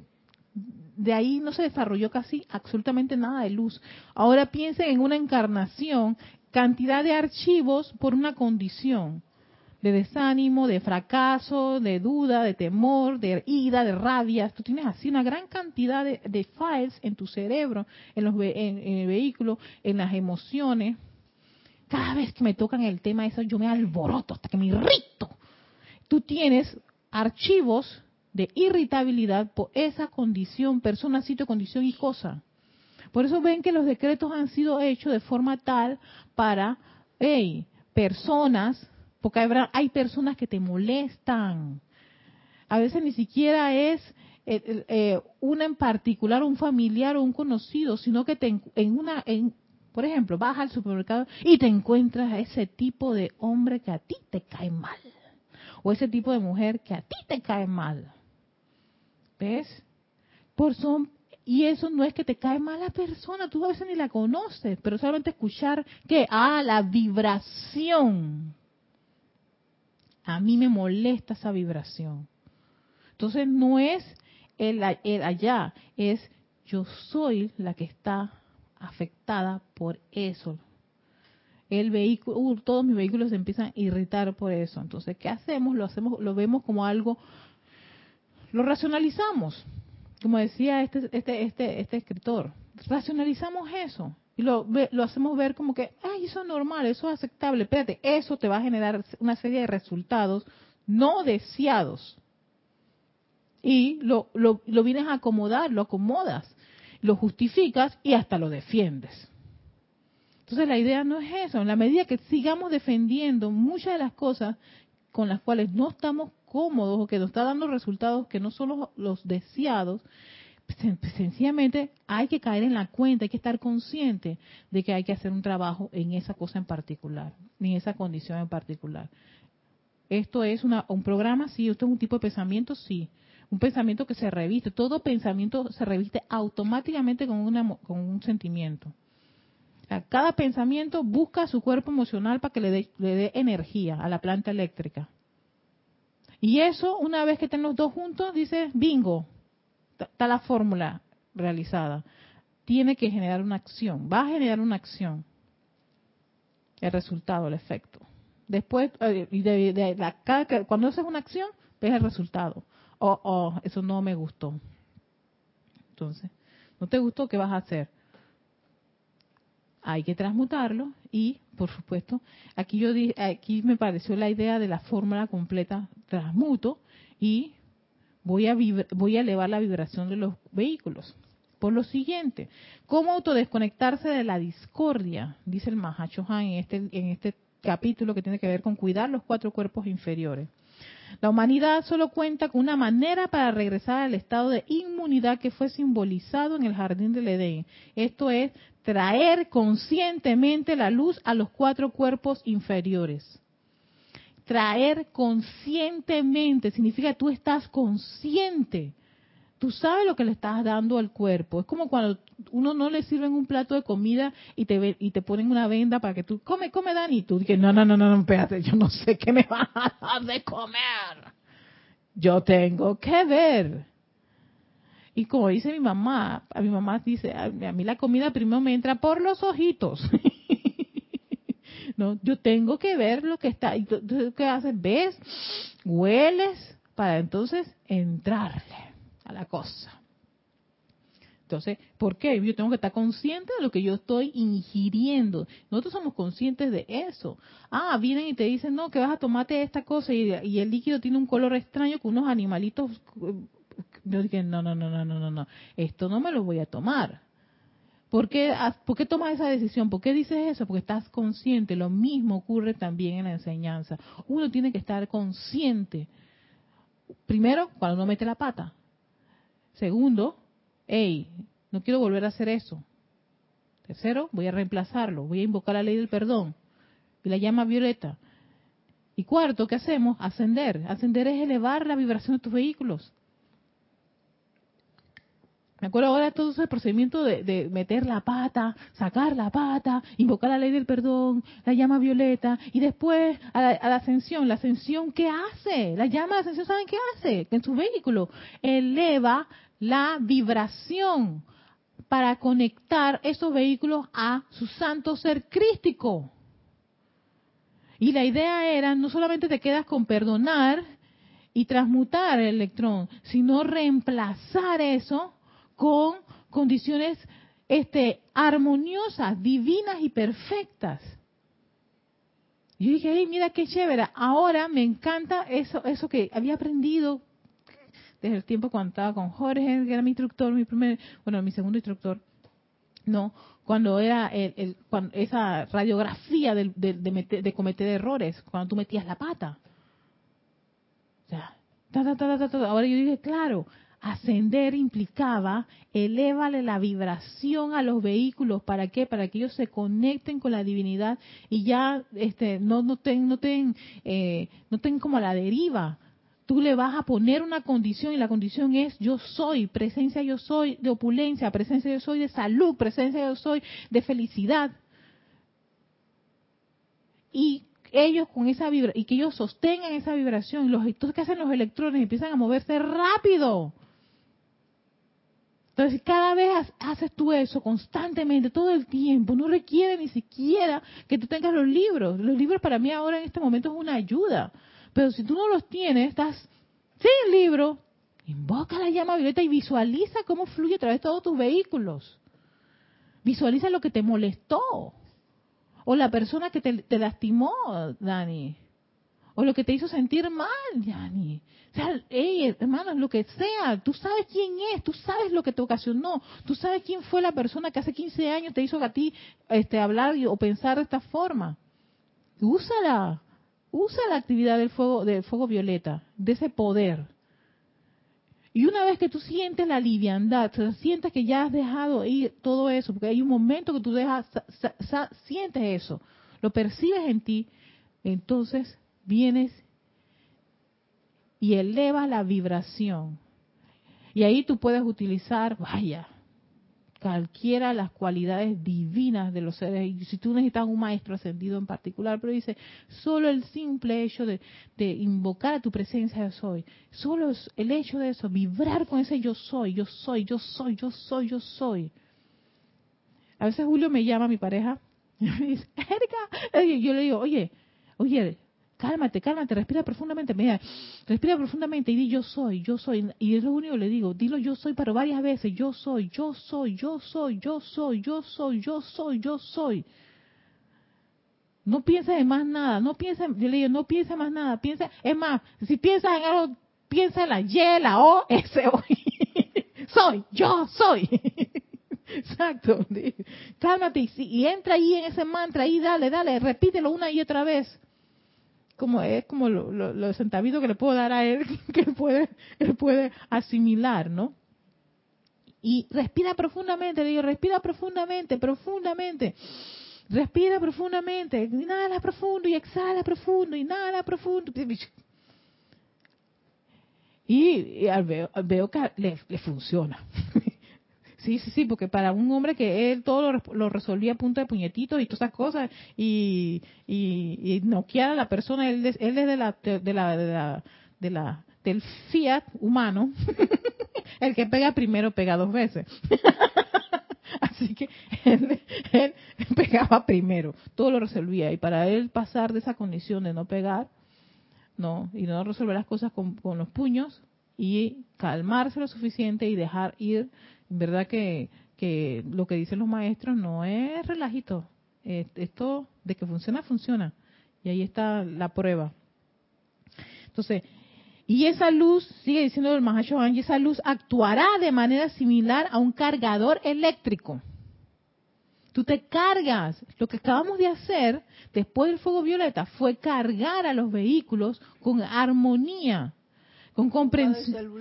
de ahí no se desarrolló casi absolutamente nada de luz. Ahora piensen en una encarnación, cantidad de archivos por una condición. de desánimo, de fracaso, de duda, de temor, de ira, de rabia. Tú tienes así una gran cantidad de, files en tu cerebro, en, los, en, el vehículo, en las emociones. Cada vez que me tocan el tema eso, yo me alboroto hasta que me irrito. Tú tienes archivos de irritabilidad por esa condición, persona, sitio, condición y cosa. Por eso ven que los decretos han sido hechos de forma tal para, hey, personas porque hay, personas que te molestan. A veces ni siquiera es eh, eh, una en particular, un familiar o un conocido, sino que te, en una, en, por ejemplo, vas al supermercado y te encuentras a ese tipo de hombre que a ti te cae mal. O ese tipo de mujer que a ti te cae mal. ¿Ves? Por son, y eso no es que te cae mal la persona, tú a veces ni la conoces, pero solamente escuchar que, ah, la vibración a mí me molesta esa vibración. Entonces no es el, allá, es yo soy la que está afectada por eso. El vehículo, uh, todos mis vehículos se empiezan a irritar por eso. Entonces, ¿qué hacemos? Lo hacemos, lo vemos como algo, lo racionalizamos. Como decía este, este, este, este escritor, racionalizamos eso y lo, lo hacemos ver como que, ay, eso es normal, eso es aceptable. Espérate, eso te va a generar una serie de resultados no deseados. Y lo, lo, lo vienes a acomodar, lo acomodas, lo justificas y hasta lo defiendes. Entonces la idea no es eso. En la medida que sigamos defendiendo muchas de las cosas con las cuales no estamos cómodos o que nos está dando resultados que no son los, deseados, sencillamente hay que caer en la cuenta, hay que estar consciente de que hay que hacer un trabajo en esa cosa en particular, en esa condición en particular. Esto es un programa, sí, esto es un tipo de pensamiento, sí. Un pensamiento que se reviste, todo pensamiento se reviste automáticamente con, una, con un sentimiento. cada pensamiento busca su cuerpo emocional para que le dé energía a la planta eléctrica. Y eso, una vez que estén los dos juntos, dice, bingo, está la fórmula realizada. Tiene que generar una acción, va a generar una acción. El resultado, el efecto. Después, eh, de, la, cuando haces una acción, ves el resultado. Oh, oh, eso no me gustó. Entonces, ¿no te gustó? ¿Qué vas a hacer? Hay que transmutarlo y, por supuesto, aquí yo aquí me pareció la idea de la fórmula completa transmuto y voy a, voy a elevar la vibración de los vehículos. Por lo siguiente, ¿cómo autodesconectarse de la discordia? Dice el Mahachohan en este, en este capítulo que tiene que ver con cuidar los cuatro cuerpos inferiores. La humanidad solo cuenta con una manera para regresar al estado de inmunidad que fue simbolizado en el jardín del Edén. Esto es traer conscientemente la luz a los cuatro cuerpos inferiores traer conscientemente, significa que tú estás consciente. Tú sabes lo que le estás dando al cuerpo. Es como cuando uno no le sirven un plato de comida y te y te ponen una venda para que tú come, come Dani, y tú dices, no, no, no, no, espérate, yo no sé qué me vas a dar de comer. Yo tengo que ver. Y como dice mi mamá, a mi mamá dice, a mí la comida primero me entra por los ojitos. No, yo tengo que ver lo que está. Entonces, ¿qué haces? ¿Ves? Hueles para entonces entrarle a la cosa. Entonces, ¿por qué? Yo tengo que estar consciente de lo que yo estoy ingiriendo. Nosotros somos conscientes de eso. Ah, vienen y te dicen, no, que vas a tomarte esta cosa y, y el líquido tiene un color extraño con unos animalitos. Yo dije, no, no, no, no, no, no, no. Esto no me lo voy a tomar. ¿Por qué, ¿Por qué tomas esa decisión? ¿Por qué dices eso? Porque estás consciente. Lo mismo ocurre también en la enseñanza. Uno tiene que estar consciente. Primero, cuando uno mete la pata. Segundo, hey, no quiero volver a hacer eso. Tercero, voy a reemplazarlo. Voy a invocar la ley del perdón. Y la llama violeta. Y cuarto, ¿qué hacemos? Ascender. Ascender es elevar la vibración de tus vehículos. Me acuerdo ahora todo ese procedimiento de, meter la pata, sacar la pata, invocar la ley del perdón, la llama violeta, y después a la, ascensión. ¿La ascensión qué hace? La llama de ascensión, ¿saben qué hace? En su vehículo eleva la vibración para conectar esos vehículos a su santo ser crístico. Y la idea era, no solamente te quedas con perdonar y transmutar el electrón, sino reemplazar eso con condiciones este, armoniosas, divinas y perfectas. Yo dije, hey, mira qué chévere. Ahora me encanta eso, eso que había aprendido desde el tiempo cuando estaba con Jorge, que era mi instructor, mi primer, bueno, mi segundo instructor. No, cuando era el, cuando, esa radiografía de, de, cometer errores, cuando tú metías la pata. O sea, ahora yo dije, claro, ascender implicaba elévale la vibración a los vehículos. Para qué para que ellos se conecten con la divinidad y ya este no no ten, no ten, eh, no ten como la deriva. Tú le vas a poner una condición y la condición es yo soy presencia yo soy de opulencia presencia yo soy de salud presencia yo soy de felicidad. Y ellos con esa vibra y que ellos sostengan esa vibración los entonces qué hacen los electrones empiezan a moverse rápido entonces, cada vez haces tú eso constantemente, todo el tiempo. No requiere ni siquiera que tú tengas los libros. Los libros para mí ahora en este momento es una ayuda. Pero si tú no los tienes, estás sin libro, invoca la llama violeta y visualiza cómo fluye a través de todos tus vehículos. Visualiza lo que te molestó. O la persona que te, te lastimó, Dani. O lo que te hizo sentir mal, Dani. Sea, hermanos, lo que sea, tú sabes quién es, tú sabes lo que te ocasionó, tú sabes quién fue la persona que hace 15 años te hizo a ti este, hablar o pensar de esta forma. Úsala, usa la actividad del fuego, del fuego violeta, de ese poder. Y una vez que tú sientes la liviandad, sientes que ya has dejado ir todo eso, porque hay un momento que tú dejas, sientes eso, lo percibes en ti, entonces vienes y eleva la vibración. Y ahí tú puedes utilizar, vaya, cualquiera de las cualidades divinas de los seres. Y si tú necesitas un maestro ascendido en particular, pero dice, solo el simple hecho de, invocar a tu presencia yo soy, solo el hecho de eso, vibrar con ese yo soy, yo soy, yo soy, yo soy, yo soy. A veces Julio me llama, mi pareja, y me dice, Erika, yo le digo, oye, oye, cálmate, cálmate, respira profundamente, mira, respira profundamente y di yo soy, yo soy, y es lo único que le digo, dilo yo soy, pero varias veces, yo soy, yo soy, yo soy, yo soy, yo soy, yo soy, yo soy. No pienses en más nada, no pienses, yo le digo, no pienses más nada, piensa, es más, si piensas en algo, piensa en la Y, la O, S, O, soy, yo soy. Exacto. Cálmate y, y entra ahí en ese mantra y dale, dale, repítelo una y otra vez como es como lo, lo, que le puedo dar a él, que él puede, él puede asimilar, ¿no? Y respira profundamente, le digo, respira profundamente, profundamente. Respira profundamente, inhala profundo y exhala profundo, inhala profundo. Y, veo, veo que le, le funciona. Sí, sí, sí, porque para un hombre que él todo lo, resolvía a punta de puñetitos y todas esas cosas y, y, y noquear a la persona, él, él desde la, de la, de la, de la, del fiat humano, el que pega primero pega dos veces. Así que él, pegaba primero, todo lo resolvía. Y para él pasar de esa condición de no pegar, no, y no resolver las cosas con los puños y calmarse lo suficiente y dejar ir verdad que, lo que dicen los maestros no es relajito. Esto de que funciona, funciona. Y ahí está la prueba. Entonces, y esa luz, sigue diciendo el Mahacho y esa luz actuará de manera similar a un cargador eléctrico. Tú te cargas. Lo que acabamos de hacer después del fuego violeta fue cargar a los vehículos con armonía con comprensión.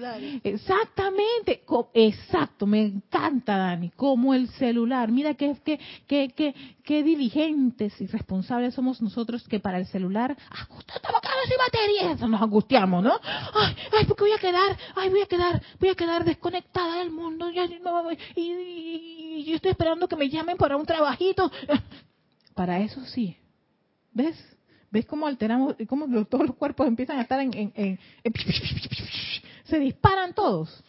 Exactamente, exacto, me encanta Dani, como el celular. Mira qué, qué, qué, qué, qué diligentes y responsables somos nosotros que para el celular, estamos cada sin batería, nos angustiamos, ¿no? Ay, ay, porque voy a quedar, ay, voy a quedar, voy a quedar desconectada del mundo, ya no, y, y yo estoy esperando que me llamen para un trabajito. Para eso sí, ¿ves? ¿Ves cómo alteramos, cómo todos los cuerpos empiezan a estar en, se disparan todos?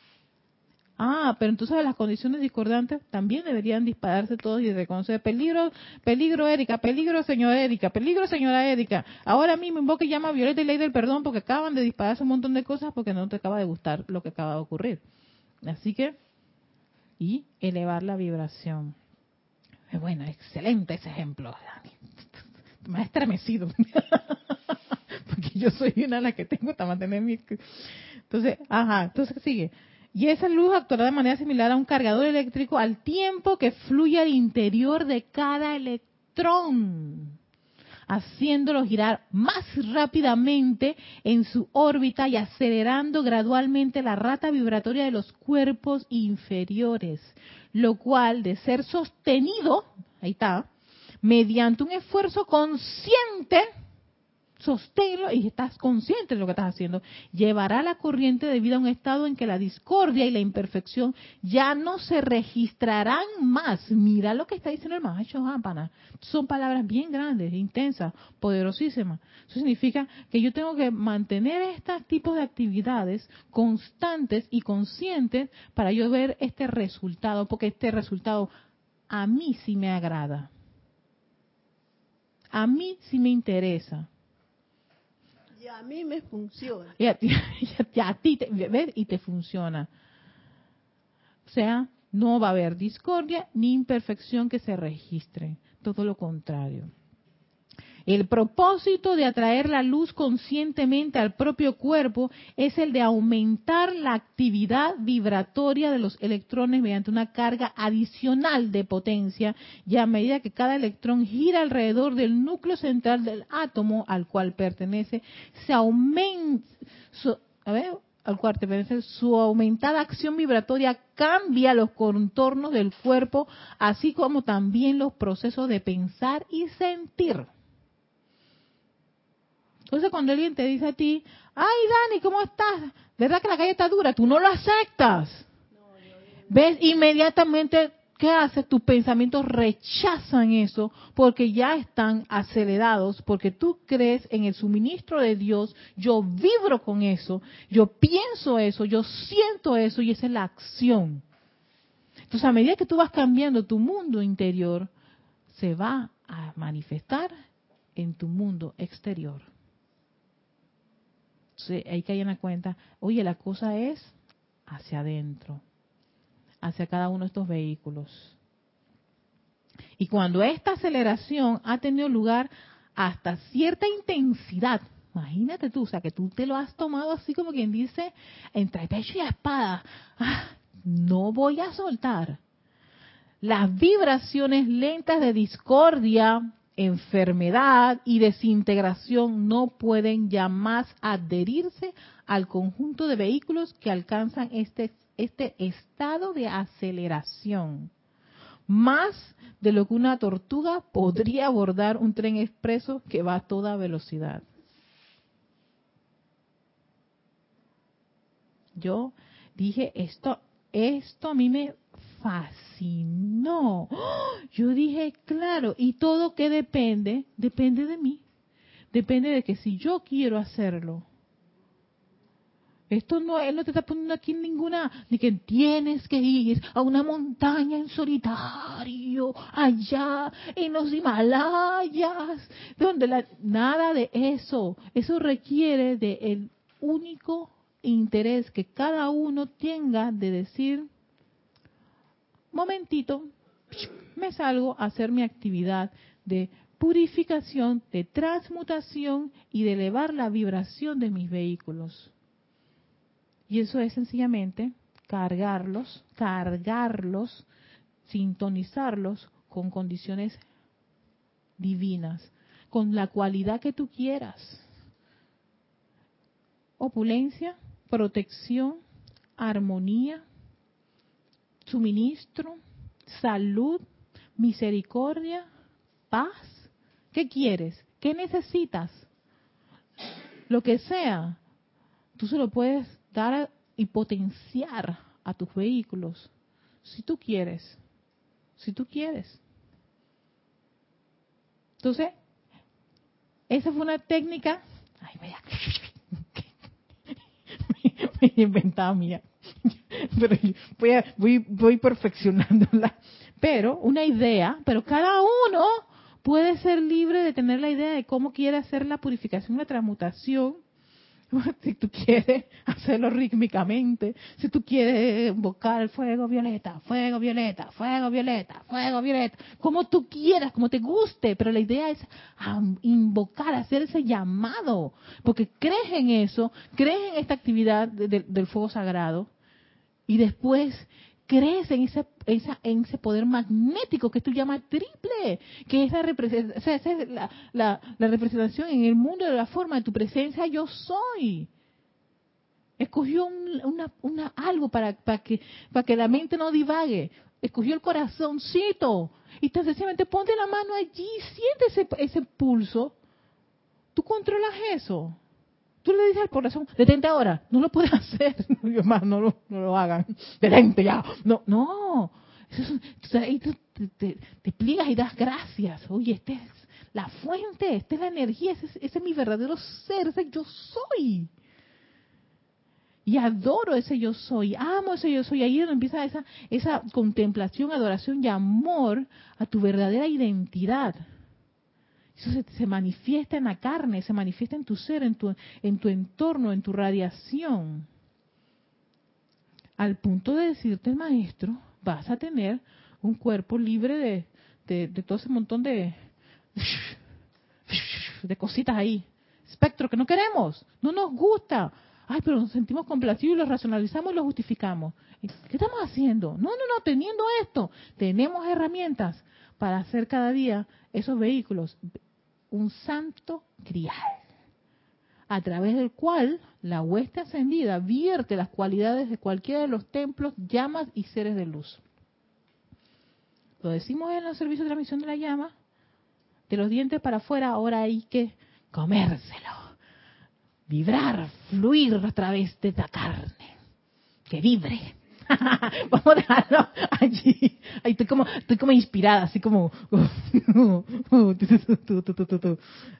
Ah, pero entonces las condiciones discordantes también deberían dispararse todos y reconocer peligro, peligro Erika, peligro señora Erika, peligro señora Erika. Ahora mismo invoca y llama Violeta y ley del perdón porque acaban de dispararse un montón de cosas porque no te acaba de gustar lo que acaba de ocurrir. Así que, y elevar la vibración. Bueno, excelente ese ejemplo, Me ha estremecido. porque yo soy una de las que tengo para mantener mi... Entonces, ajá, entonces sigue. Y esa luz actuará de manera similar a un cargador eléctrico al tiempo que fluye al interior de cada electrón, haciéndolo girar más rápidamente en su órbita y acelerando gradualmente la rata vibratoria de los cuerpos inferiores, lo cual, de ser sostenido, ahí está, mediante un esfuerzo consciente, sosténlo y estás consciente de lo que estás haciendo, llevará la corriente de vida a un estado en que la discordia y la imperfección ya no se registrarán más. Mira lo que está diciendo el Mahacho Hápana. Son palabras bien grandes, intensas, poderosísimas. Eso significa que yo tengo que mantener estos tipos de actividades constantes y conscientes para yo ver este resultado, porque este resultado a mí sí me agrada. A mí sí me interesa
a mí me funciona.
Y a, ti, te, ¿ves? Y te funciona. O sea, no va a haber discordia ni imperfección que se registre. Todo lo contrario. El propósito de atraer la luz conscientemente al propio cuerpo es el de aumentar la actividad vibratoria de los electrones mediante una carga adicional de potencia y a medida que cada electrón gira alrededor del núcleo central del átomo al cual pertenece, se aumenta, al cual pertenece, su aumentada acción vibratoria cambia los contornos del cuerpo, así como también los procesos de pensar y sentir. Entonces cuando alguien te dice a ti, ay Dani, ¿cómo estás? ¿Verdad que la calle está dura? Tú no lo aceptas. ¿Ves? Inmediatamente, ¿qué hace? Tus pensamientos rechazan eso porque ya están acelerados, porque tú crees en el suministro de Dios, yo vibro con eso, yo pienso eso, yo siento eso y esa es la acción. Entonces a medida que tú vas cambiando tu mundo interior, se va a manifestar en tu mundo exterior. Entonces hay que en la cuenta, oye, la cosa es hacia adentro, hacia cada uno de estos vehículos. Y cuando esta aceleración ha tenido lugar hasta cierta intensidad, imagínate tú, o sea, que tú te lo has tomado así como quien dice, entre pecho y espada, ah, no voy a soltar. Las vibraciones lentas de discordia, enfermedad y desintegración no pueden ya más adherirse al conjunto de vehículos que alcanzan este, este estado de aceleración. Más de lo que una tortuga podría abordar un tren expreso que va a toda velocidad. Yo dije, esto, esto a mí me fascinó. Yo dije, claro, y todo que depende, depende de mí. Depende de que si yo quiero hacerlo. Esto no, él no te está poniendo aquí ninguna, ni que tienes que ir a una montaña en solitario, allá en los Himalayas, donde la, nada de eso. Eso requiere de el único interés que cada uno tenga de decir, momentito, me salgo a hacer mi actividad de purificación, de transmutación y de elevar la vibración de mis vehículos. Y eso es sencillamente cargarlos, cargarlos, sintonizarlos con condiciones divinas, con la cualidad que tú quieras. Opulencia, protección, armonía, suministro, salud, misericordia, paz. ¿Qué quieres? ¿Qué necesitas? Lo que sea, tú se lo puedes dar y potenciar a tus vehículos si tú quieres. Si tú quieres. Entonces, esa fue una técnica. Ay, vaya. me, me inventaba mía. pero voy, voy, voy perfeccionándola. Pero una idea, pero cada uno puede ser libre de tener la idea de cómo quiere hacer la purificación, la transmutación si tú quieres hacerlo rítmicamente, si tú quieres invocar el fuego violeta, fuego violeta, fuego violeta, fuego violeta, como tú quieras, como te guste, pero la idea es invocar, hacer ese llamado, porque crees en eso, crees en esta actividad del fuego sagrado, y después crees en ese, esa, en ese poder magnético que tú llamas triple, que esa, es la, la, representación en el mundo de la forma de tu presencia yo soy. Escogió una, una, algo para, para, que, para que la mente no divague. Escogió el corazoncito. Y tan sencillamente ponte la mano allí, siente ese, ese pulso. Tú controlas eso. Tú le dices al corazón, detente ahora, no lo puedes hacer, más no lo, no lo hagan, detente ya, no, no, ahí tú te, te, pliegas y das gracias, oye, esta es la fuente, esta es la energía, ese, ese es mi verdadero ser, ese yo soy. Y adoro ese yo soy, amo ese yo soy. Ahí es donde empieza esa, esa contemplación, adoración y amor a tu verdadera identidad. Eso se, manifiesta en la carne, se manifiesta en tu ser, en tu, en tu entorno, en tu radiación. Al punto de decirte maestro, vas a tener un cuerpo libre de, de, todo ese montón de, de cositas ahí. Espectro que no queremos, no nos gusta. Ay, pero nos sentimos complacidos y lo racionalizamos y lo justificamos. ¿Qué estamos haciendo? No, no, no, teniendo esto, tenemos herramientas para hacer cada día esos vehículos un santo crial, a través del cual la hueste ascendida vierte las cualidades de cualquiera de los templos, llamas y seres de luz. Lo decimos en los servicios de transmisión de la llama, de los dientes para afuera, ahora hay que comérselo, vibrar, fluir a través de la carne, que vibre. Vamos a dejarlo allí. estoy como, estoy como inspirada, así como.